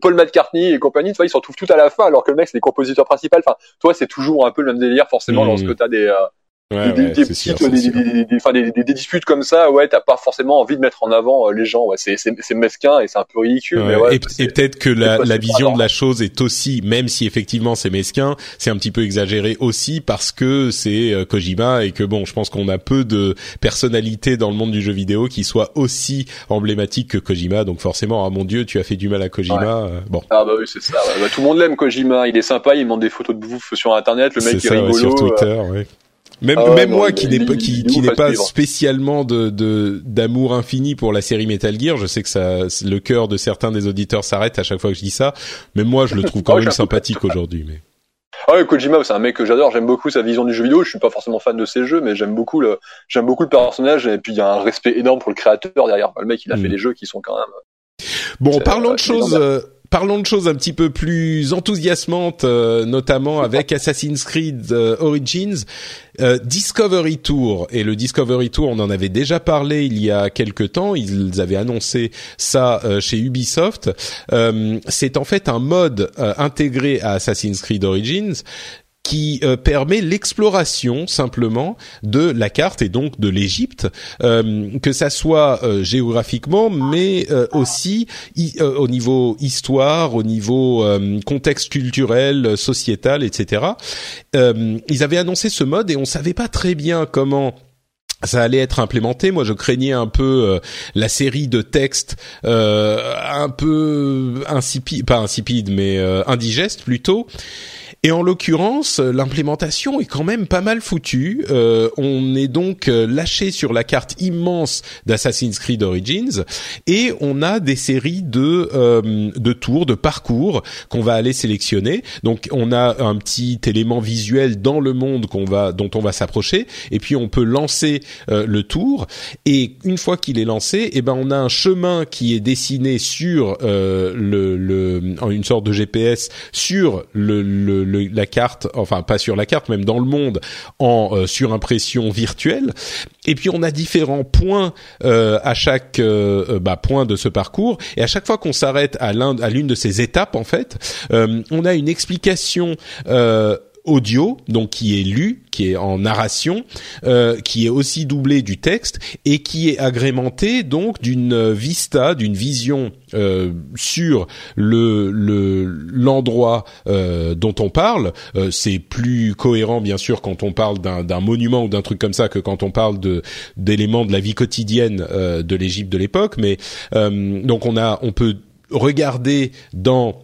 Paul McCartney et compagnie, tu vois, ils se retrouvent tout à la fin, alors que le mec c'est les compositeurs principaux. Enfin, toi, c'est toujours un peu le même délire, forcément, mmh. lorsque t'as des, euh, Ouais, des, des, petites, des, des, des, disputes comme ça, ouais, t'as pas forcément envie de mettre en avant euh, les gens, ouais, c'est, c'est, mesquin et c'est un peu ridicule. mais ouais, et, et peut-être que la, la vision de la chose est aussi, même si effectivement c'est mesquin, c'est un petit peu exagéré aussi parce que c'est euh, Kojima et que bon, je pense qu'on a peu de personnalités dans le monde du jeu vidéo qui soient aussi emblématiques que Kojima, donc forcément, ah mon dieu, tu as fait du mal à Kojima, euh, bon. Ah bah oui, c'est ça. Bah, tout le monde l'aime Kojima, il est sympa, il demande des photos de bouffe sur internet, le mec est, ça, rigolo. sur Twitter, ouais. Même, ah même moi qui n'est pas qui, qui n'est pas spécialement de d'amour infini pour la série Metal Gear, je sais que ça le cœur de certains des auditeurs s'arrête à chaque fois que je dis ça, mais moi je le trouve quand [laughs] même sympathique aujourd'hui. Mais ah ouais, Kojima, c'est un mec que j'adore. J'aime beaucoup sa vision du jeu vidéo. Je suis pas forcément fan de ses jeux, mais j'aime beaucoup le j'aime beaucoup le personnage et puis il y a un respect énorme pour le créateur derrière. Le mec, il a fait mm. des jeux qui sont quand même. Bon, parlons de choses parlons de choses un petit peu plus enthousiasmantes, euh, notamment avec [laughs] Assassin's Creed euh, Origins, euh, Discovery Tour. Et le Discovery Tour, on en avait déjà parlé il y a quelques temps. Ils avaient annoncé ça chez Ubisoft. C'est en fait un mode intégré à Assassin's Creed Origins qui euh, permet l'exploration simplement de la carte et donc de l'Égypte, euh, que ça soit euh, géographiquement, mais aussi au niveau histoire, au niveau contexte culturel, sociétal, etc. ils avaient annoncé ce mode et on savait pas très bien comment ça allait être implémenté. Moi, je craignais un peu euh, la série de textes euh, un peu insipide, pas insipide, mais euh, indigeste plutôt. Et en l'occurrence, l'implémentation est quand même pas mal foutue. Euh, on est donc euh, lâché sur la carte immense d'Assassin's Creed Origins et on a des séries de euh, de tours, de parcours qu'on va aller sélectionner. Donc on a un petit élément visuel dans le monde qu'on va dont on va s'approcher et puis on peut lancer euh, le tour et une fois qu'il est lancé, eh ben on a un chemin qui est dessiné sur euh, le, le une sorte de GPS sur le, le la carte, enfin pas sur la carte, même dans le monde, en euh, surimpression virtuelle. Et puis on a différents points euh, à chaque euh, bah, point de ce parcours. Et à chaque fois qu'on s'arrête à l'un, à l'une de ces étapes, en fait, on a une explication audio, donc qui est lu, qui est en narration, euh, qui est aussi doublé du texte et qui est agrémenté donc d'une vista, d'une vision euh, sur le l'endroit euh, dont on parle. Euh, c'est plus cohérent bien sûr quand on parle d'un monument ou d'un truc comme ça que quand on parle de d'éléments de la vie quotidienne euh, de l'Égypte de l'époque. Mais donc on a on peut regarder dans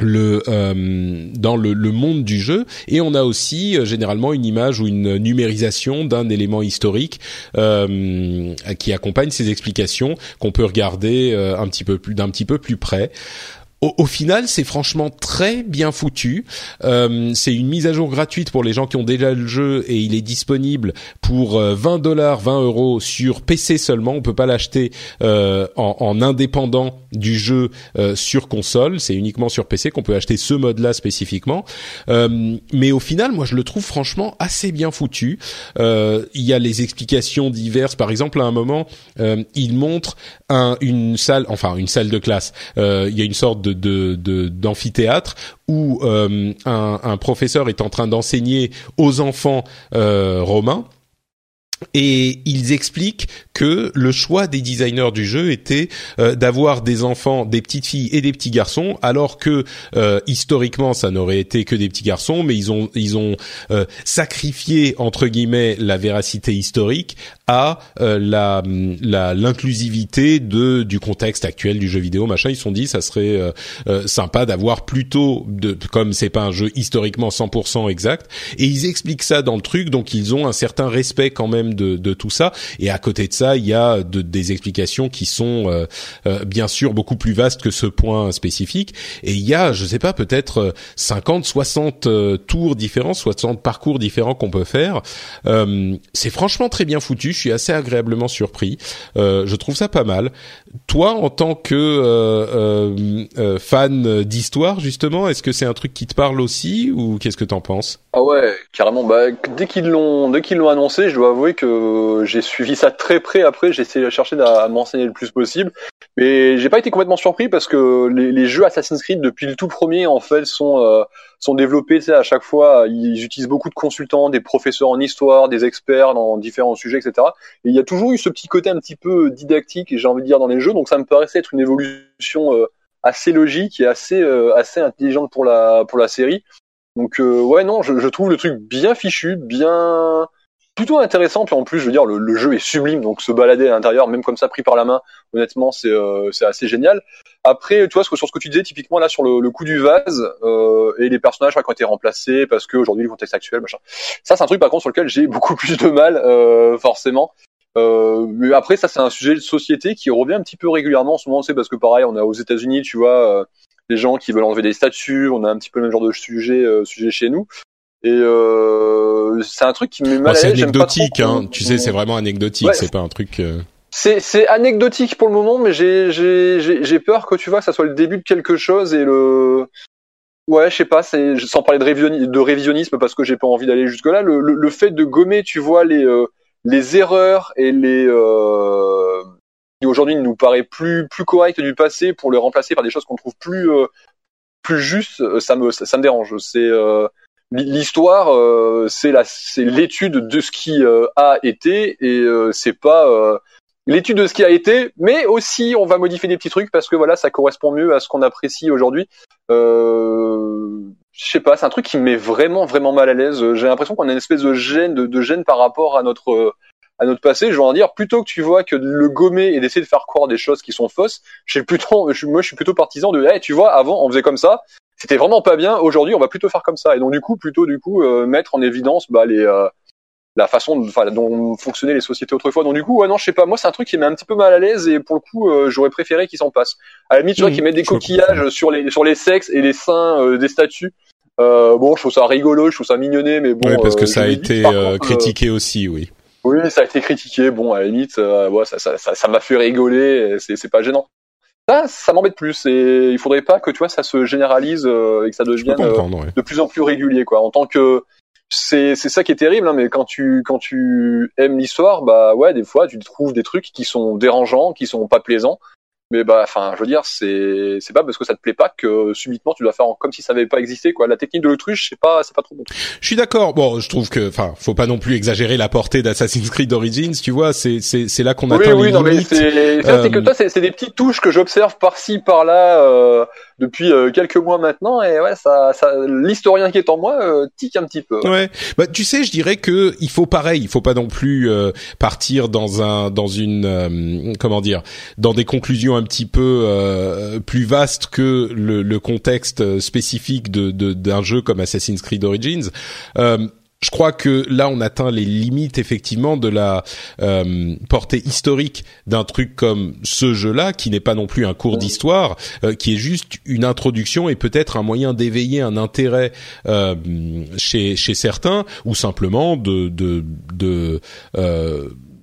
le euh, dans le, monde du jeu. Et on a aussi euh, généralement une image ou une numérisation d'un élément historique euh, qui accompagne ces explications qu'on peut regarder un d'un petit peu plus près au, final, c'est franchement très bien foutu. Euh, c'est une mise à jour gratuite pour les gens qui ont déjà le jeu et il est disponible pour 20 euh, dollars, 20 euros sur PC seulement. On peut pas l'acheter euh, en, en, indépendant du jeu euh, sur console. C'est uniquement sur PC qu'on peut acheter ce mode-là spécifiquement. Euh, mais au final, moi, je le trouve franchement assez bien foutu. il y a les explications diverses. Par exemple, à un moment, il montre un, une salle, enfin une salle de classe. il y a une sorte de d'amphithéâtre où euh, un, un, professeur est en train d'enseigner aux enfants euh, romains et ils expliquent que le choix des designers du jeu était euh, d'avoir des enfants, des petites filles et des petits garçons, alors que euh, historiquement ça n'aurait été que des petits garçons, mais ils ont ils ont euh, sacrifié entre guillemets la véracité historique à la l'inclusivité de du contexte actuel du jeu vidéo machin. Ils se sont dit ça serait sympa d'avoir plutôt de comme c'est pas un jeu historiquement 100% exact et ils expliquent ça dans le truc, donc ils ont un certain respect quand même de, tout ça. Et à côté de ça, il y a des explications qui sont euh, euh, bien sûr beaucoup plus vastes que ce point spécifique. Et il y a, je sais pas, peut-être 50, 60 euh, tours différents, 60 parcours différents qu'on peut faire. c'est franchement très bien foutu. Je suis assez agréablement surpris. je trouve ça pas mal. Toi, en tant que fan d'histoire, justement, est-ce que c'est un truc qui te parle aussi ou qu'est-ce que t'en penses? Ah ouais, carrément. Bah, dès qu'ils l'ont, dès qu'ils l'ont annoncé, je dois avouer que j'ai suivi ça très près. Après, j'ai essayé de chercher à m'enseigner le plus possible, mais j'ai pas été complètement surpris parce que les, jeux Assassin's Creed depuis le tout premier en fait sont euh, sont développés. Tu sais, à chaque fois, ils utilisent beaucoup de consultants, des professeurs en histoire, des experts dans différents sujets, etc. Et il y a toujours eu ce petit côté un petit peu didactique, j'ai envie de dire, dans les jeux. Donc ça me paraissait être une évolution euh, assez logique et assez euh, assez intelligente pour la pour la série. Donc ouais non, je, trouve le truc bien fichu, bien plutôt intéressant. Puis en plus, je veux dire, le, jeu est sublime, donc se balader à l'intérieur, même comme ça, pris par la main, honnêtement, c'est euh, assez génial. Après, tu vois, sur ce que tu disais, typiquement là sur le, coup du vase euh, et les personnages qui ont été remplacés parce que aujourd'hui le contexte actuel, machin. Ça, c'est un truc par contre sur lequel j'ai [laughs] beaucoup plus de mal, euh, forcément. Euh, mais après, ça, c'est un sujet de société qui revient un petit peu régulièrement. En ce moment, c'est parce que pareil, on a aux États-Unis, tu vois, des gens qui veulent enlever des statues. On a un petit peu le même genre de sujet, sujet chez nous. Et euh, c'est un truc qui me met mal C'est anecdotique, hein. Tu sais, c'est vraiment anecdotique. c'est pas un truc. Euh... C'est c'est anecdotique pour le moment, mais j'ai j'ai j'ai peur que tu vois, que ça soit le début de quelque chose et le. Ouais, je sais pas, c'est sans parler de, révisionnisme, de révisionnisme parce que j'ai pas envie d'aller jusque là. Le, le, fait de gommer, tu vois, les euh, les erreurs et les euh, qui aujourd'hui nous paraît plus plus correct du passé pour les remplacer par des choses qu'on trouve plus euh, plus justes, ça me ça, me dérange. C'est L'histoire, euh, c'est la, c'est l'étude de ce qui euh, a été et euh, c'est pas l'étude de ce qui a été, mais aussi on va modifier des petits trucs parce que voilà, ça correspond mieux à ce qu'on apprécie aujourd'hui. Euh, je sais pas, c'est un truc qui me met vraiment vraiment mal à l'aise. J'ai l'impression qu'on a une espèce de gêne, de, de gêne par rapport à notre à notre passé, je veux en dire, plutôt que tu vois que de le gommer et d'essayer de faire croire des choses qui sont fausses, je plutôt, je, moi, je suis plutôt partisan de, hey, tu vois, avant, on faisait comme ça, c'était vraiment pas bien. Aujourd'hui, on va plutôt faire comme ça. Et donc, du coup, plutôt, du coup, euh, mettre en évidence, bah, les, euh, la façon dont fonctionnaient les sociétés autrefois. Donc du coup, ouais, non, je sais pas. Moi, c'est un truc qui met un petit peu mal à l'aise et pour le coup, euh, j'aurais préféré qu'ils s'en passent. À la limite, tu vois, mmh, qu'ils mettent des coquillages sur les sur les sexes et les seins des statues. Euh, bon, je trouve ça rigolo, je trouve ça mignonné, mais bon. Oui, parce que ça a été critiqué aussi, oui. Oui, ça a été critiqué. Bon, à la limite, ouais, ça, ça, ça, ça m'a fait rigoler. C'est, pas gênant. Ça, ça m'embête plus. Et il faudrait pas que tu vois, ça se généralise et que ça devienne de plus en plus régulier, quoi. En tant que c'est c'est ça qui est terrible hein, mais quand tu quand tu aimes l'histoire bah ouais des fois tu trouves des trucs qui sont dérangeants qui sont pas plaisants mais bah enfin je veux dire c'est c'est pas parce que ça te plaît pas que subitement tu dois faire comme si ça avait pas existé quoi. La technique de l'autruche c'est pas c'est pas trop bon. Je suis d'accord. Bon je trouve que enfin faut pas non plus exagérer la portée d'Assassin's Creed Origins tu vois c'est c'est c'est là qu'on atteint oui, les non, limites. mais c'est euh... que toi c'est des petites touches que j'observe par-ci par-là euh, depuis euh, quelques mois maintenant et ouais ça, ça l'historien qui est en moi euh, tique un petit peu. Ouais. Bah tu sais je dirais que il faut pareil il faut pas non plus euh, partir dans un dans une comment dire dans des conclusions un petit peu plus vastes que le, le contexte spécifique de d'un jeu comme Assassin's Creed Origins je crois que là on atteint les limites effectivement de la euh, portée historique d'un truc comme ce jeu-là, qui n'est pas non plus un cours d'histoire, euh, qui est juste une introduction et peut-être un moyen d'éveiller un intérêt euh, chez chez certains, ou simplement de de de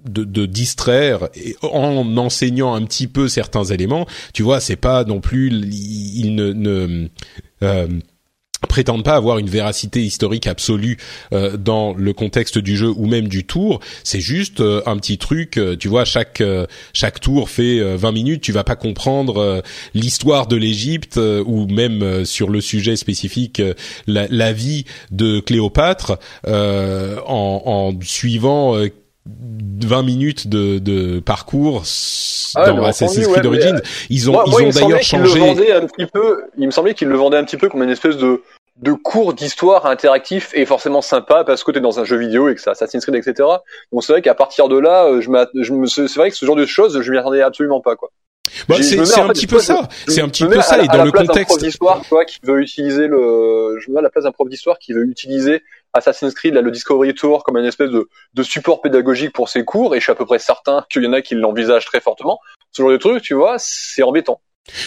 de, de, distraire en enseignant un petit peu certains éléments. Tu vois, c'est pas non plus il ne, ne prétendent pas avoir une véracité historique absolue euh, dans le contexte du jeu ou même du tour. C'est juste euh, un petit truc euh, tu vois chaque chaque tour fait 20 minutes. Tu vas pas comprendre l'histoire de l'Égypte ou même sur le sujet spécifique la, vie de Cléopâtre en suivant 20 minutes de, de parcours ah, dans Assassin's Creed Origins. Ils ont, ils ont d'ailleurs changé. un petit peu, il me semblait qu'ils le vendaient un petit peu comme une espèce de, de cours d'histoire interactif et forcément sympa parce que tu es dans un jeu vidéo et que ça Assassin's Creed, etc. Donc c'est vrai qu'à partir de là, euh, je, je me, c'est vrai que ce genre de choses, je m'y attendais absolument pas, quoi. Bah, c'est un, petit peu ça. C'est un petit peu ça. Et dans le contexte d'histoire, toi, qui veut utiliser le, je me mets à la place d'un prof d'histoire qui veut utiliser Assassin's Creed, là, le Discovery Tour, comme une espèce de, support pédagogique pour ses cours. Et je suis à peu près certain qu'il y en a qui l'envisagent très fortement. Ce genre de truc, tu vois, c'est embêtant.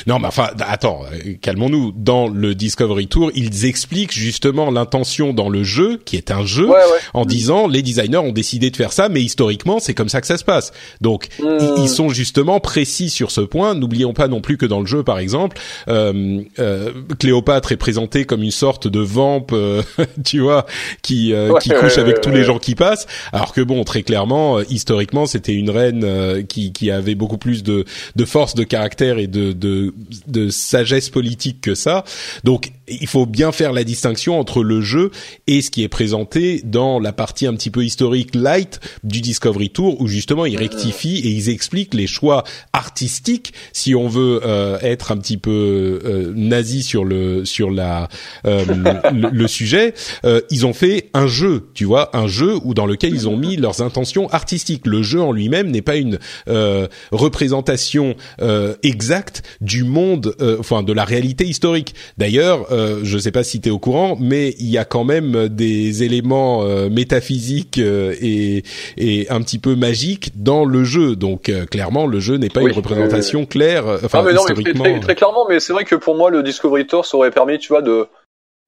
Non, mais enfin, attends, euh, calmons-nous. Dans le Discovery Tour, ils expliquent justement l'intention dans le jeu, qui est un jeu, en disant les designers ont décidé de faire ça, mais historiquement, c'est comme ça que ça se passe. Donc, ils, hmm. sont justement précis sur ce point. N'oublions pas non plus que dans le jeu, par exemple, euh, euh, Cléopâtre est présentée comme une sorte de vamp, euh, [laughs] tu vois, qui qui couche avec tous les gens qui passent, alors que bon, très clairement, historiquement, c'était une reine qui qui avait beaucoup plus de de force de caractère et de, de de, sagesse politique que ça. Donc il faut bien faire la distinction entre le jeu et ce qui est présenté dans la partie un petit peu historique light du Discovery Tour où justement ils rectifient et ils expliquent les choix artistiques si on veut euh, être un petit peu euh, nazi sur le sur la euh, le, sujet ils ont fait un jeu tu vois un jeu où dans lequel ils ont mis leurs intentions artistiques le jeu en lui-même n'est pas une représentation exacte du monde enfin de la réalité historique d'ailleurs euh, je ne sais pas si tu es au courant, mais il y a quand même des éléments euh, métaphysiques euh, et, et un petit peu magiques dans le jeu. Donc clairement, le jeu n'est pas une représentation claire, enfin ah, historiquement. très, très, clairement, mais c'est vrai que pour moi, le Discovery Tour, ça aurait permis, tu vois, de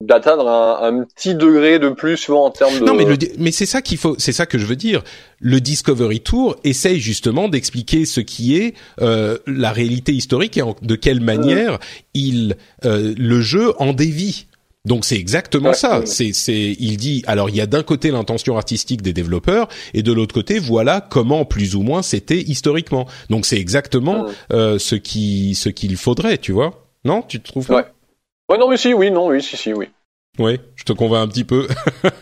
d'atteindre un, petit degré de plus souvent en termes de non mais mais c'est ça qu'il faut c'est ça que je veux dire. Le Discovery Tour essaye justement d'expliquer ce qui est euh, la réalité historique et de quelle mmh. manière il euh, le jeu en dévie. Donc c'est exactement ça. C'est, c'est, il dit, alors il y a d'un côté l'intention artistique des développeurs et de l'autre côté, voilà comment plus ou moins c'était historiquement. Donc c'est exactement euh, ce qui, ce qu'il faudrait, tu vois. Non, tu te trouves pas? Ouais, non, mais si, oui, non, oui, si, si, oui. Ouais, je te convainc un petit peu.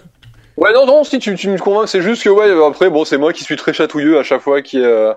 [laughs] ouais, non, non, si tu, tu me convaincs, c'est juste que, ouais, après, bon, c'est moi qui suis très chatouilleux à chaque fois qui, euh,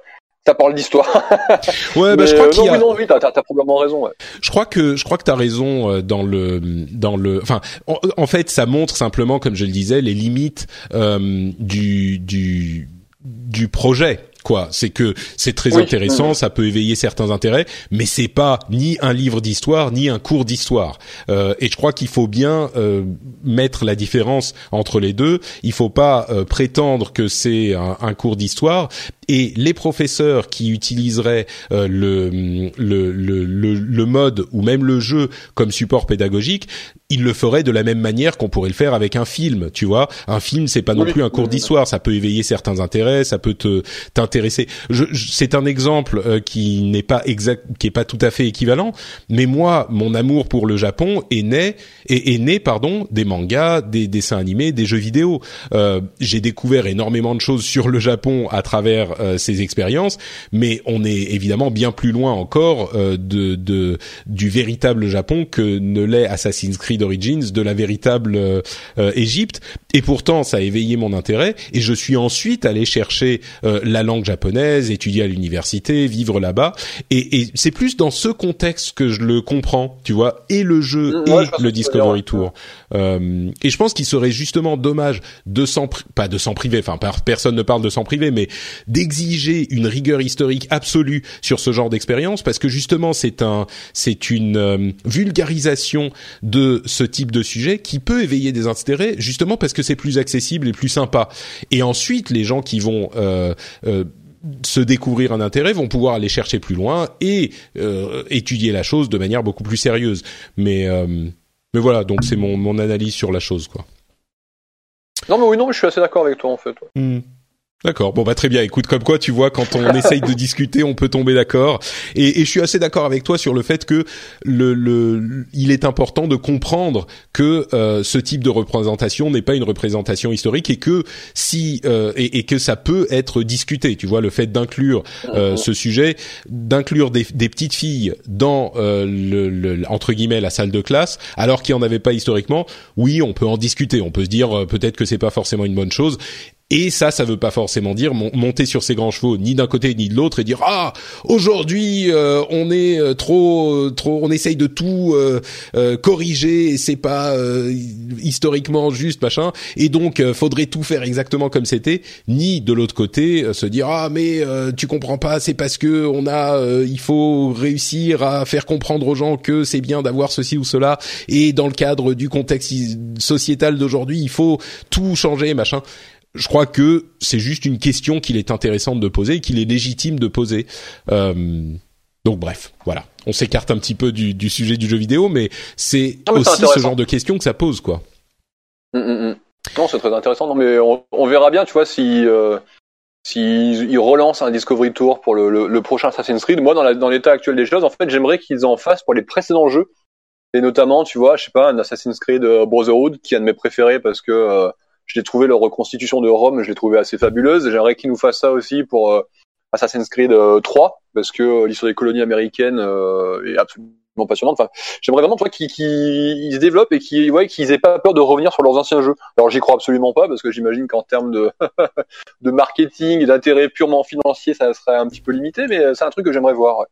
ça parle d'histoire. [laughs] ouais, bah, je crois euh, qu'il y a... non, oui, t'as, t'as, probablement raison. Ouais. Je crois que je crois que t'as raison euh, dans le dans le. Enfin, en, fait, ça montre simplement, comme je le disais, les limites euh, du du du projet quoi. C'est que c'est très intéressant, ça peut éveiller certains intérêts, mais c'est pas ni un livre d'histoire ni un cours d'histoire. Euh, et je crois qu'il faut bien euh, mettre la différence entre les deux. Il faut pas euh, prétendre que c'est un, un, cours d'histoire et les professeurs qui utiliseraient euh, le, le, le, le, mode ou même le jeu comme support pédagogique, ils le feraient de la même manière qu'on pourrait le faire avec un film. Tu vois, un film c'est pas non plus un cours d'histoire, ça peut éveiller certains intérêts, ça peut te c'est un exemple euh, qui n'est pas exact, qui est pas tout à fait équivalent. Mais moi, mon amour pour le Japon est né est, est né pardon des mangas, des dessins animés, des jeux vidéo. Euh, j'ai découvert énormément de choses sur le Japon à travers euh, ces expériences, mais on est évidemment bien plus loin encore euh, de, de du véritable Japon que ne l'est Assassin's Creed Origins, de la véritable Égypte. Et pourtant, ça a éveillé mon intérêt. Et je suis ensuite allé chercher la langue japonaise, étudier à l'université, vivre là-bas. Et, et c'est plus dans ce contexte que je le comprends, tu vois, et le jeu mm, et le Discovery Tour. Euh, et je pense qu'il serait justement dommage de s'en pas de s'en priver, enfin personne ne parle de s'en priver, mais d'exiger une rigueur historique absolue sur ce genre d'expérience, parce que justement c'est un c'est une euh, vulgarisation de ce type de sujet qui peut éveiller des intérêts, justement parce que c'est plus accessible et plus sympa. Et ensuite les gens qui vont euh, euh se découvrir un intérêt vont pouvoir aller chercher plus loin et euh, étudier la chose de manière beaucoup plus sérieuse. Mais euh, mais voilà, donc c'est mon mon analyse sur la chose quoi. Non mais oui non, mais je suis assez d'accord avec toi en fait. Hmm. D'accord. Bon bah très bien. Écoute, comme quoi tu vois, quand on [laughs] essaye de discuter, on peut tomber d'accord. Et, et, je suis assez d'accord avec toi sur le fait que le, le il est important de comprendre que euh, ce type de représentation n'est pas une représentation historique et que si euh, et, et, que ça peut être discuté. Tu vois, le fait d'inclure euh, mhm. ce sujet, d'inclure des, des, petites filles dans euh, le, le, entre guillemets la salle de classe, alors qu'il n'y en avait pas historiquement. Oui, on peut en discuter. On peut se dire euh, peut-être que c'est pas forcément une bonne chose. Et ça, ça veut pas forcément dire monter sur ses grands chevaux, ni d'un côté ni de l'autre, et dire ah aujourd'hui euh, on est euh, trop trop, on essaye de tout euh, corriger, et c'est pas historiquement juste machin, et donc faudrait tout faire exactement comme c'était. Ni de l'autre côté se dire ah mais tu comprends pas, c'est parce que on a, il faut réussir à faire comprendre aux gens que c'est bien d'avoir ceci ou cela, et dans le cadre du contexte sociétal d'aujourd'hui, il faut tout changer machin je crois que c'est juste une question qu'il est intéressant de poser, qu'il est légitime de poser. Euh, donc bref, voilà. On s'écarte un petit peu du, du, sujet du jeu vidéo, mais c'est aussi ce genre de questions que ça pose, quoi. Mm, mm, mm. Non, c'est très intéressant. Non, mais on, on, verra bien, tu vois, si euh, s'ils relancent un Discovery Tour pour le, le, le prochain Assassin's Creed. Moi, dans l'état actuel des choses, en fait, j'aimerais qu'ils en fassent pour les précédents jeux. Et notamment, tu vois, je sais pas, un Assassin's Creed euh, Brotherhood, qui est un de mes préférés parce que euh, j'ai trouvé leur reconstitution de Rome, je l'ai trouvé assez fabuleuse. J'aimerais qu'ils nous fassent ça aussi pour euh, Assassin's Creed 3, euh, parce que euh, l'histoire des colonies américaines est absolument passionnante. Enfin, j'aimerais vraiment toi qu'ils se développent et qu'ils ouais, qu'ils aient pas peur de revenir sur leurs anciens jeux. Alors j'y crois absolument pas parce que j'imagine qu'en termes de [laughs] de marketing et d'intérêt purement financier, ça serait un petit peu limité, mais c'est un truc que j'aimerais voir. Ouais.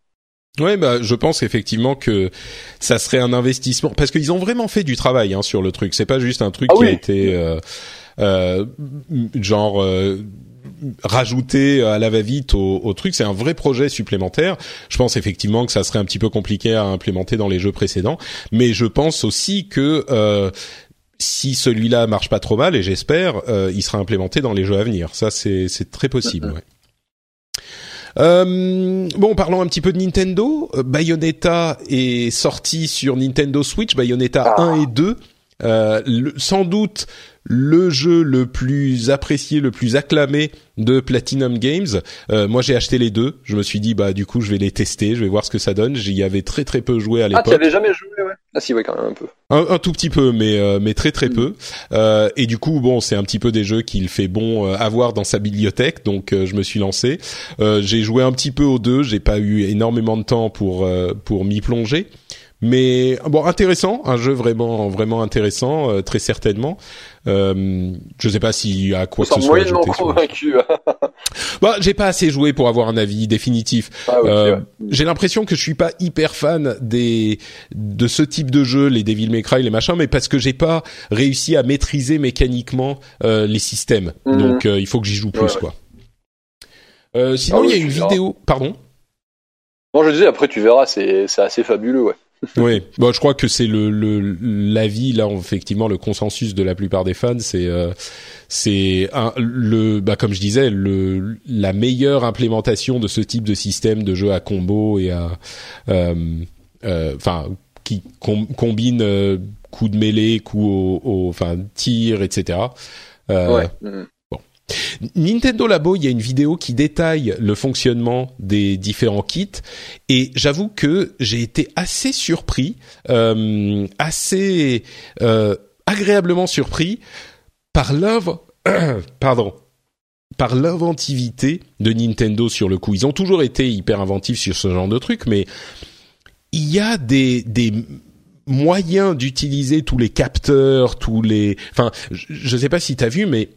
Ouais, bah, je pense effectivement que ça serait un investissement parce qu'ils ont vraiment fait du travail hein, sur le truc. C'est pas juste un truc ah qui a été euh, genre euh, rajouter à la va-vite au, au, truc. C'est un vrai projet supplémentaire. Je pense effectivement que ça serait un petit peu compliqué à implémenter dans les jeux précédents, mais je pense aussi que euh, si celui-là marche pas trop mal, et j'espère, euh, il sera implémenté dans les jeux à venir. Ça, c'est très possible. Euh, bon, parlons un petit peu de Nintendo. Bayonetta est sorti sur Nintendo Switch, Bayonetta 1 ah. et 2. Euh, sans doute le jeu le plus apprécié, le plus acclamé de Platinum Games. Euh, moi, j'ai acheté les deux. Je me suis dit, bah, du coup, je vais les tester, je vais voir ce que ça donne. J'y avais très très peu joué à l'époque. Ah, tu avais jamais joué, ouais. Ah, si, ouais, quand même un peu. Un, tout petit peu, mais euh, mais très très mm. peu. Euh, et du coup, bon, c'est un petit peu des jeux qu'il fait bon euh, avoir dans sa bibliothèque. Donc, euh, je me suis lancé. j'ai joué un petit peu aux deux. J'ai pas eu énormément de temps pour pour m'y plonger. Mais bon, intéressant, un jeu vraiment vraiment intéressant, euh, très certainement. Euh, je sais pas y a quoi que ce soit ajouté. convaincu. [laughs] bah, j'ai pas assez joué pour avoir un avis définitif. Ah, euh, J'ai l'impression que je suis pas hyper fan des de ce type de jeu, les Devil May Cry, les machins, mais parce que j'ai pas réussi à maîtriser mécaniquement euh, les systèmes. Mhm. Donc, euh, il faut que j'y joue plus, quoi. Euh, sinon, Ah oui, il y a une verras. vidéo. Pardon? Non, je disais, après tu verras, c'est c'est assez fabuleux, ouais. Oui, bon, je crois que c'est le l'avis là, effectivement, le consensus de la plupart des fans, c'est euh, c'est le bah comme je disais, le la meilleure implémentation de ce type de système de jeu à combo et à euh, euh, enfin qui com- combine euh, coups de mêlée, coups au, enfin tir, etc. Euh, ouais. Mhm. Nintendo Labo, il y a une vidéo qui détaille le fonctionnement des différents kits et j'avoue que j'ai été assez surpris, euh, assez euh, agréablement surpris par l'œuvre, [clears throat] pardon, par l'inventivité de Nintendo sur le coup. Ils ont toujours été hyper inventifs sur ce genre de truc, mais il y a des des moyens d'utiliser tous les capteurs, tous les, enfin, je, je sais pas si t'as vu, mais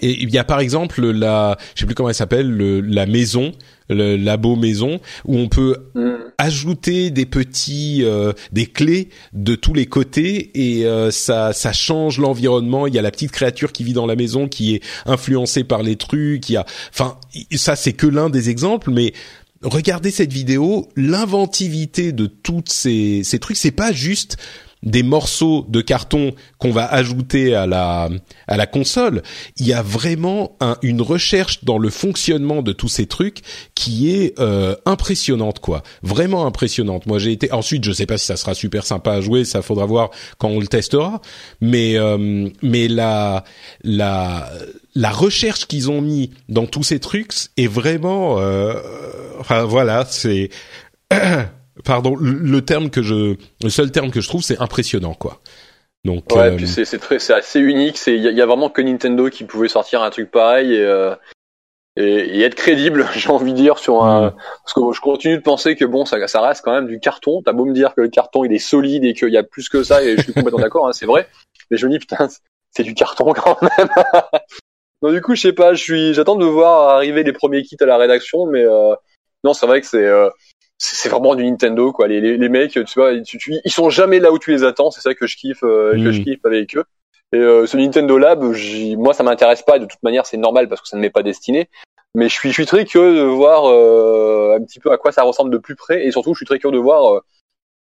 et il y a par exemple la, je sais plus comment elle s'appelle, le, la maison, le labo maison, où on peut Mhm. ajouter des petits, euh, des clés de tous les côtés et euh, ça, ça change l'environnement. Il y a la petite créature qui vit dans la maison qui est influencée par les trucs. Il y a, enfin, ça c'est que l'un des exemples, mais regardez cette vidéo, l'inventivité de toutes ces, ces trucs, c'est pas juste des morceaux de carton qu'on va ajouter à la à la console, il y a vraiment un- une recherche dans le fonctionnement de tous ces trucs qui est euh, impressionnante quoi, vraiment impressionnante. Moi j'ai été ensuite je sais pas si ça sera super sympa à jouer, ça faudra voir quand on le testera, mais euh, mais la la la recherche qu'ils ont mis dans tous ces trucs est vraiment euh, enfin voilà, c'est [clears throat] pardon, le terme que je le seul terme que je trouve c'est impressionnant quoi. Donc Ouais, euh, puis c'est c'est très c'est assez unique. C'est il y, a- il y a vraiment que Nintendo qui pouvait sortir un truc pareil et euh, et, et être crédible, [laughs] j'ai envie de dire sur un Mm. parce que je continue de penser que bon ça ça reste quand même du carton. T'as beau me dire que le carton il est solide et qu'il y a plus que ça et je suis complètement [laughs] d'accord, hein, c'est vrai. Mais je me dis putain c'est du carton [laughs] quand même. Donc du coup je sais pas, je suis j'attends de voir arriver les premiers kits à la rédaction, mais euh, non c'est vrai que c'est c'est vraiment du Nintendo quoi. Les, les, les mecs, tu vois, tu- tu- ils sont jamais là où tu les attends. C'est ça que je kiffe, euh, que Mm. je kiffe avec eux. Et euh, ce Nintendo Lab, moi ça m'intéresse pas. De toute manière, c'est normal parce que ça ne m'est pas destiné. Mais je suis, je suis très curieux de voir euh, un petit peu à quoi ça ressemble de plus près, et surtout, je suis très curieux de voir euh,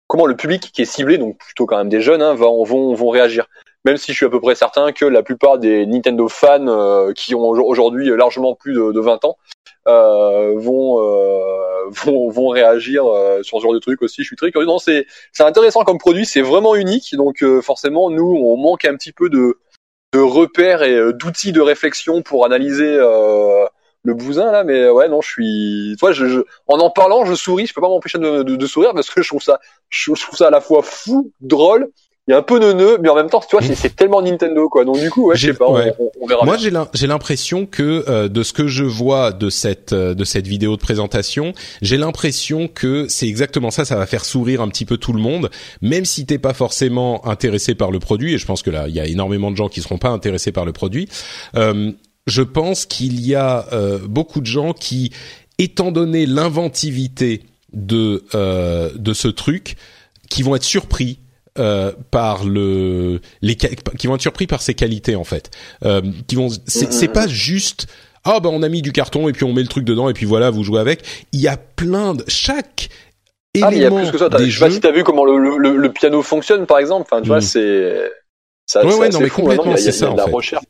comment le public qui est ciblé, donc plutôt quand même des jeunes, hein, vont, vont, vont réagir. Même si je suis à peu près certain que la plupart des Nintendo fans euh, qui ont au- aujourd'hui largement plus de, de 20 ans euh, vont, euh, vont vont réagir euh, sur ce genre de truc aussi. Je suis très curieux. Non, c'est c'est intéressant comme produit, c'est vraiment unique. Donc euh, forcément, nous, on manque un petit peu de de repères et euh, d'outils de réflexion pour analyser le bousin là. Mais ouais, non, je suis. Toi, je, je- en en parlant, je souris. Je peux pas m'empêcher de, de, de sourire parce que je trouve ça je trouve ça à la fois fou, drôle. Il y a un peu neuneux, mais en même temps, tu vois, c'est- c'est tellement Nintendo, quoi. Donc du coup, ouais, je sais pas, on- ouais. on, on verra. Moi, j'ai l'impression que euh, de ce que je vois de cette euh, de cette vidéo de présentation, j'ai l'impression que c'est exactement ça. Ça va faire sourire un petit peu tout le monde, même si t'es pas forcément intéressé par le produit. Et je pense que là, il y a énormément de gens qui seront pas intéressés par le produit. Euh, je pense qu'il y a euh, beaucoup de gens qui, étant donné l'inventivité de euh, de ce truc, qui vont être surpris euh, par le les qui vont être surpris par ses qualités en fait euh, qui vont c'est c'est pas juste ah ben on a mis du carton et puis on met le truc dedans et puis voilà vous jouez avec il y a plein de chaque Ah, mais il y a élément plus que ça. des Je sais pas jeux si t'as vu comment le, le, le- piano fonctionne, par exemple. Enfin, tu vois, Mm. c'est. Ça, Ouais, c'est ouais, assez non, mais fou, hein. Complètement, il y a- y a c'est ça, de en la fait. recherche.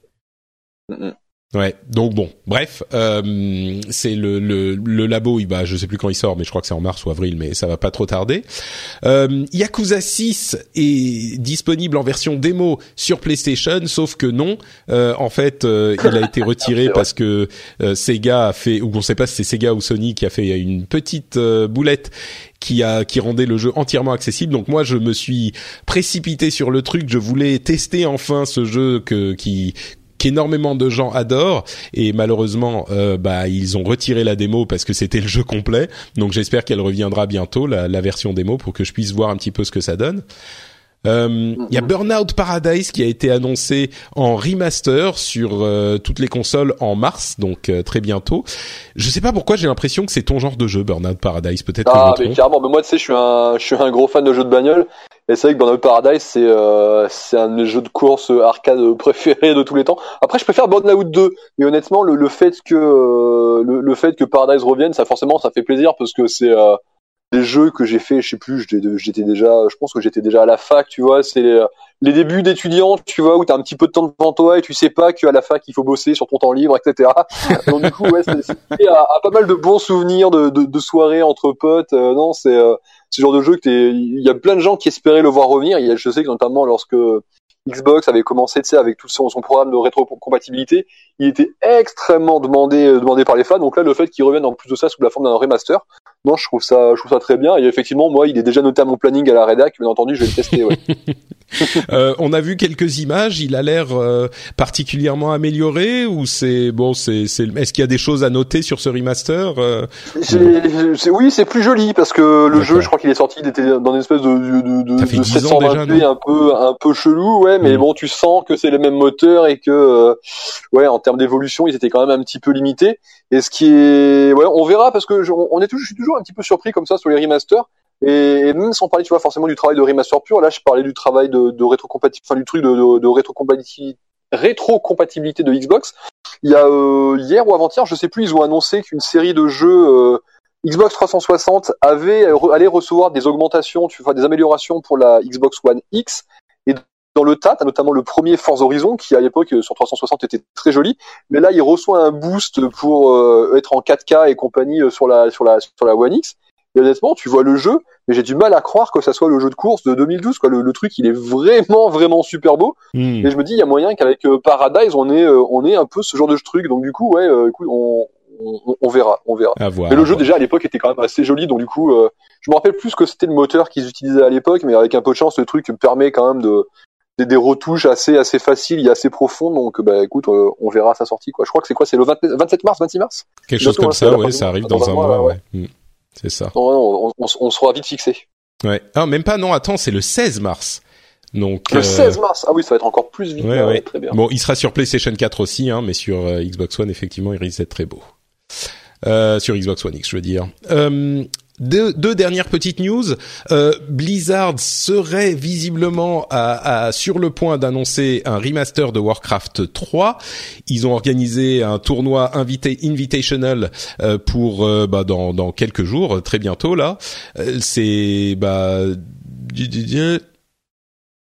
Mm, mm. Ouais, donc bon, bref, euh, c'est le, le le labo, il bah je sais plus quand il sort, mais je crois que c'est en mars ou avril, mais ça va pas trop tarder. Euh, Yakuza 6 est disponible en version démo sur PlayStation, sauf que non, euh, en fait, euh, il a été retiré [laughs] parce que euh, Sega a fait, ou on sait pas si c'est Sega ou Sony qui a fait une petite euh, boulette qui a qui rendait le jeu entièrement accessible. Donc moi je me suis précipité sur le truc, je voulais tester enfin ce jeu que qui qu'énormément de gens adorent et malheureusement euh, bah ils ont retiré la démo parce que c'était le jeu complet donc j'espère qu'elle reviendra bientôt la, la version démo pour que je puisse voir un petit peu ce que ça donne euh, il y a Burnout Paradise qui a été annoncé en remaster sur euh, toutes les consoles en mars, donc euh, très bientôt. Je sais pas pourquoi j'ai l'impression que c'est ton genre de jeu, Burnout Paradise. Peut-être que Ah, je me mais trompe. carrément. Mais moi, tu sais, je suis un, je suis un gros fan de jeux de bagnole. Et c'est vrai que Burnout Paradise, c'est euh, un de mes jeux de course arcade [laughs] préférés de tous les temps. Après, je préfère Burnout 2, mais honnêtement, le, le fait que euh, le, le, fait que Paradise revienne, ça forcément, ça fait plaisir parce que c'est euh, des jeux que j'ai fait, je sais plus, j'étais déjà, je pense que j'étais déjà à la fac, tu vois, c'est les, les, débuts d'étudiant, tu vois, où t'as un petit peu de temps devant toi et tu sais pas qu'à la fac il faut bosser sur ton temps libre, etc. [laughs] Donc du coup, ouais, c'est à, pas mal de bons souvenirs de, de, de soirées entre potes. Euh, non, c'est euh, ce genre de jeu que il y a plein de gens qui espéraient le voir revenir. A, je sais que notamment lorsque Xbox avait commencé, tu sais, avec tout son, son programme de rétrocompatibilité, il était extrêmement demandé, euh, demandé par les fans. Donc là, le fait qu'il revienne en plus de ça sous la forme d'un remaster, non, je trouve ça, je trouve ça très bien. Et effectivement, moi, il est déjà noté à mon planning à la rédac. Bien entendu, je vais le tester. Ouais. [laughs] [laughs] euh, on a vu quelques images. Il a l'air euh, particulièrement amélioré ou c'est bon, c'est, c'est, est-ce qu'il y a des choses à noter sur ce remaster euh, Oui, c'est plus joli parce que le jeu, je crois qu'il est sorti, il était dans une espèce de, de, de, de 720p un peu, un peu chelou, ouais. Mais mm. bon, tu sens que c'est le même moteur et que, ouais, en termes d'évolution, ils étaient quand même un petit peu limités. Et ce qui est, ouais, on verra parce que je, on est toujours, je suis toujours un petit peu surpris comme ça sur les remasters. Et, même sans parler, tu vois, forcément du travail de remaster pur, là, je parlais du travail de, de rétrocompatibilité, enfin du truc de, de, de rétrocompatibilité, rétrocompatibilité de Xbox. Il y a euh, hier ou avant-hier, je sais plus, ils ont annoncé qu'une série de jeux euh, Xbox 360 avait allait recevoir des augmentations, tu vois, des améliorations pour la Xbox One X. Et dans le tas, notamment le premier Forza Horizon qui à l'époque sur 360 était très joli, mais là il reçoit un boost pour euh, être en 4K et compagnie sur la sur la sur la One X. Et honnêtement, tu vois le jeu, mais j'ai du mal à croire que ça soit le jeu de course de 2012. Quoi. Le, truc, il est vraiment, vraiment super beau. Hmm. Et je me dis, il y a moyen qu'avec euh, Paradise, on ait, euh, on ait un peu ce genre de truc. Donc du coup, ouais, euh, écoute, on, on, on, verra, on verra. mais le jeu déjà à l'époque était quand même assez joli, donc du coup, je me rappelle plus que c'était le moteur qu'ils utilisaient à l'époque, mais avec un peu de chance, le truc permet quand même de des, retouches assez assez faciles et assez profondes. Donc bah écoute, on verra sa sortie quoi. Je crois que c'est quoi, c'est le 27 mars, 26 mars? Quelque chose comme ça, ouais, ça arrive dans, un mois, ouais. C'est ça. on, sera vite fixé. Ouais. Ah, même pas, non, attends, c'est le 16 mars. Donc, le 16 euh, mars. Ah oui, ça va être encore plus vite. Ouais, ouais. Très bien. Bon, il sera sur PlayStation 4 aussi, hein, mais sur euh, Xbox One, effectivement, il risque d'être très beau. Euh, sur Xbox One X, je veux dire. Deux, deux, dernières petites news. Euh, Blizzard serait visiblement sur le point d'annoncer un remaster de Warcraft 3. Ils ont organisé un tournoi invité, invitational euh, pour euh, bah, dans, dans quelques jours, très bientôt là. Euh, c'est bah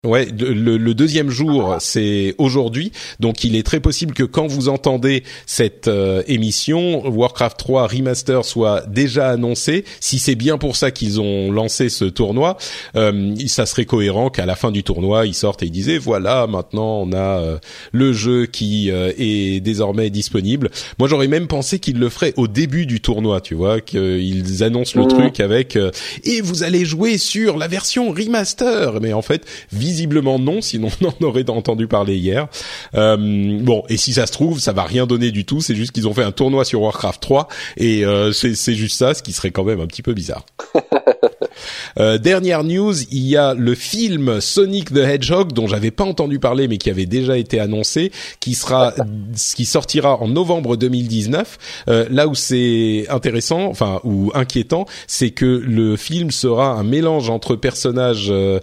Ouais, le, le, deuxième jour, c'est aujourd'hui, donc il est très possible que quand vous entendez cette euh, émission, Warcraft 3 Remaster soit déjà annoncé. Si c'est bien pour ça qu'ils ont lancé ce tournoi, euh, ça serait cohérent qu'à la fin du tournoi, ils sortent et ils disaient voilà, maintenant on a euh, le jeu qui euh, est désormais disponible. Moi, j'aurais même pensé qu'ils le feraient au début du tournoi, tu vois, qu'ils annoncent le mmh. truc avec et vous allez jouer sur la version remaster, mais en fait visiblement non, sinon on en aurait entendu parler hier. Euh, bon, et si ça se trouve, ça va rien donner du tout. C'est juste qu'ils ont fait un tournoi sur Warcraft 3 et euh, c'est juste ça, ce qui serait quand même un petit peu bizarre. [laughs] Euh, dernière news, il y a le film Sonic the Hedgehog dont j'avais pas entendu parler mais qui avait déjà été annoncé, qui sera, qui sortira en novembre 2019. Euh, là où c'est intéressant, enfin ou inquiétant, c'est que le film sera un mélange entre personnages euh,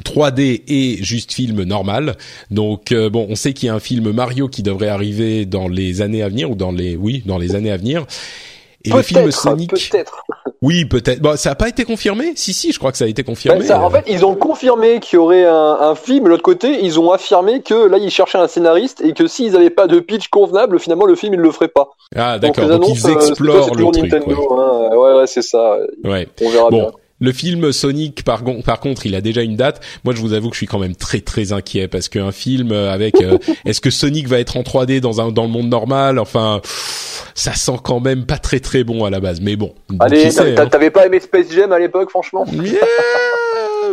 3D et juste film normal. Donc euh, bon, on sait qu'il y a un film Mario qui devrait arriver dans les années à venir ou dans les oui, dans les années à venir. Et le film Sonic peut-être. Oui, peut-être. Bon, ça n'a pas été confirmé? Si, si, je crois que ça a été confirmé. Ben, en fait, ils ont confirmé qu'il y aurait un, un film. De l'autre côté, ils ont affirmé que là, ils cherchaient un scénariste et que s'ils n'avaient pas de pitch convenable, finalement, le film, ils le feraient pas. Ah, d'accord. Donc, ils euh, explorent le truc. Nintendo, hein. ouais. ouais, c'est ça. Ouais. On verra bien. Le film Sonic, par, par, contre, il a déjà une date. Moi, je vous avoue que je suis quand même très très inquiet parce qu'un film avec euh, [laughs] est-ce que Sonic va être en 3D dans un dans le monde normal? Enfin, ça sent quand même pas très très bon à la base. Mais bon. Allez, hein. t'avais pas aimé Space Jam à l'époque, franchement?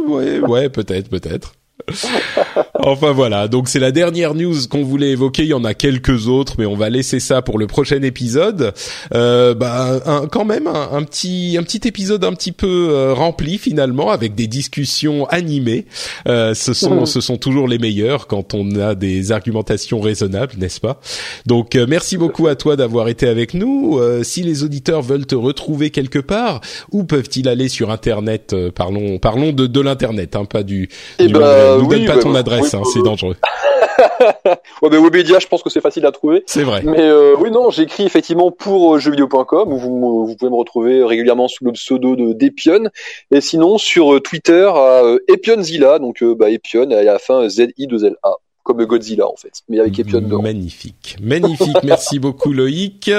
Ouais, ouais, peut-être, peut-être. [laughs] enfin voilà, donc c'est la dernière news qu'on voulait évoquer. Il y en a quelques autres, mais on va laisser ça pour le prochain épisode. Euh, bah, un, quand même un, petit un petit épisode un petit peu euh, rempli finalement avec des discussions animées. Euh, ce sont [laughs] ce sont toujours les meilleurs quand on a des argumentations raisonnables, n'est-ce pas? Donc euh, merci beaucoup à toi d'avoir été avec nous. Euh, si les auditeurs veulent te retrouver quelque part, où peuvent-ils aller sur Internet? Parlons parlons de de l'internet, hein, pas du. Eh du Nous oui, donne pas bah, ton bah, adresse, oui, hein, c'est dangereux. [laughs] ouais, ben Webedia, je pense que c'est facile à trouver. C'est vrai. Mais euh, oui, non, j'écris effectivement pour euh, jeuxvideo.com où vous, vous pouvez me retrouver régulièrement sous le pseudo de d'Epion. Et sinon sur euh, Twitter à euh, Epionzilla, donc euh, bah, Epion à la fin Z I 2 L A comme Godzilla en fait, mais avec Epion dedans. Magnifique, magnifique. [laughs] Merci beaucoup Loïc.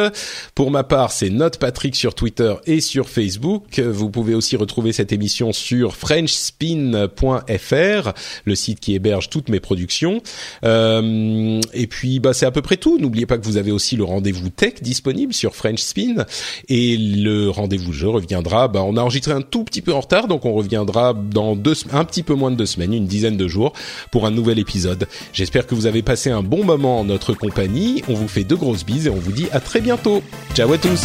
Pour ma part, c'est Note Patrick sur Twitter et sur Facebook. Vous pouvez aussi retrouver cette émission sur FrenchSpin.fr, le site qui héberge toutes mes productions. Euh, et puis, bah, c'est à peu près tout. N'oubliez pas que vous avez aussi le rendez-vous tech disponible sur French Spin et le rendez-vous jeu reviendra. Bah, on a enregistré un tout petit peu en retard, donc on reviendra dans deux, un petit peu moins de deux semaines, une dizaine de jours, pour un nouvel épisode. J'espère que vous avez passé un bon moment en notre compagnie. On vous fait de grosses bises et on vous dit à très bientôt. Ciao à tous.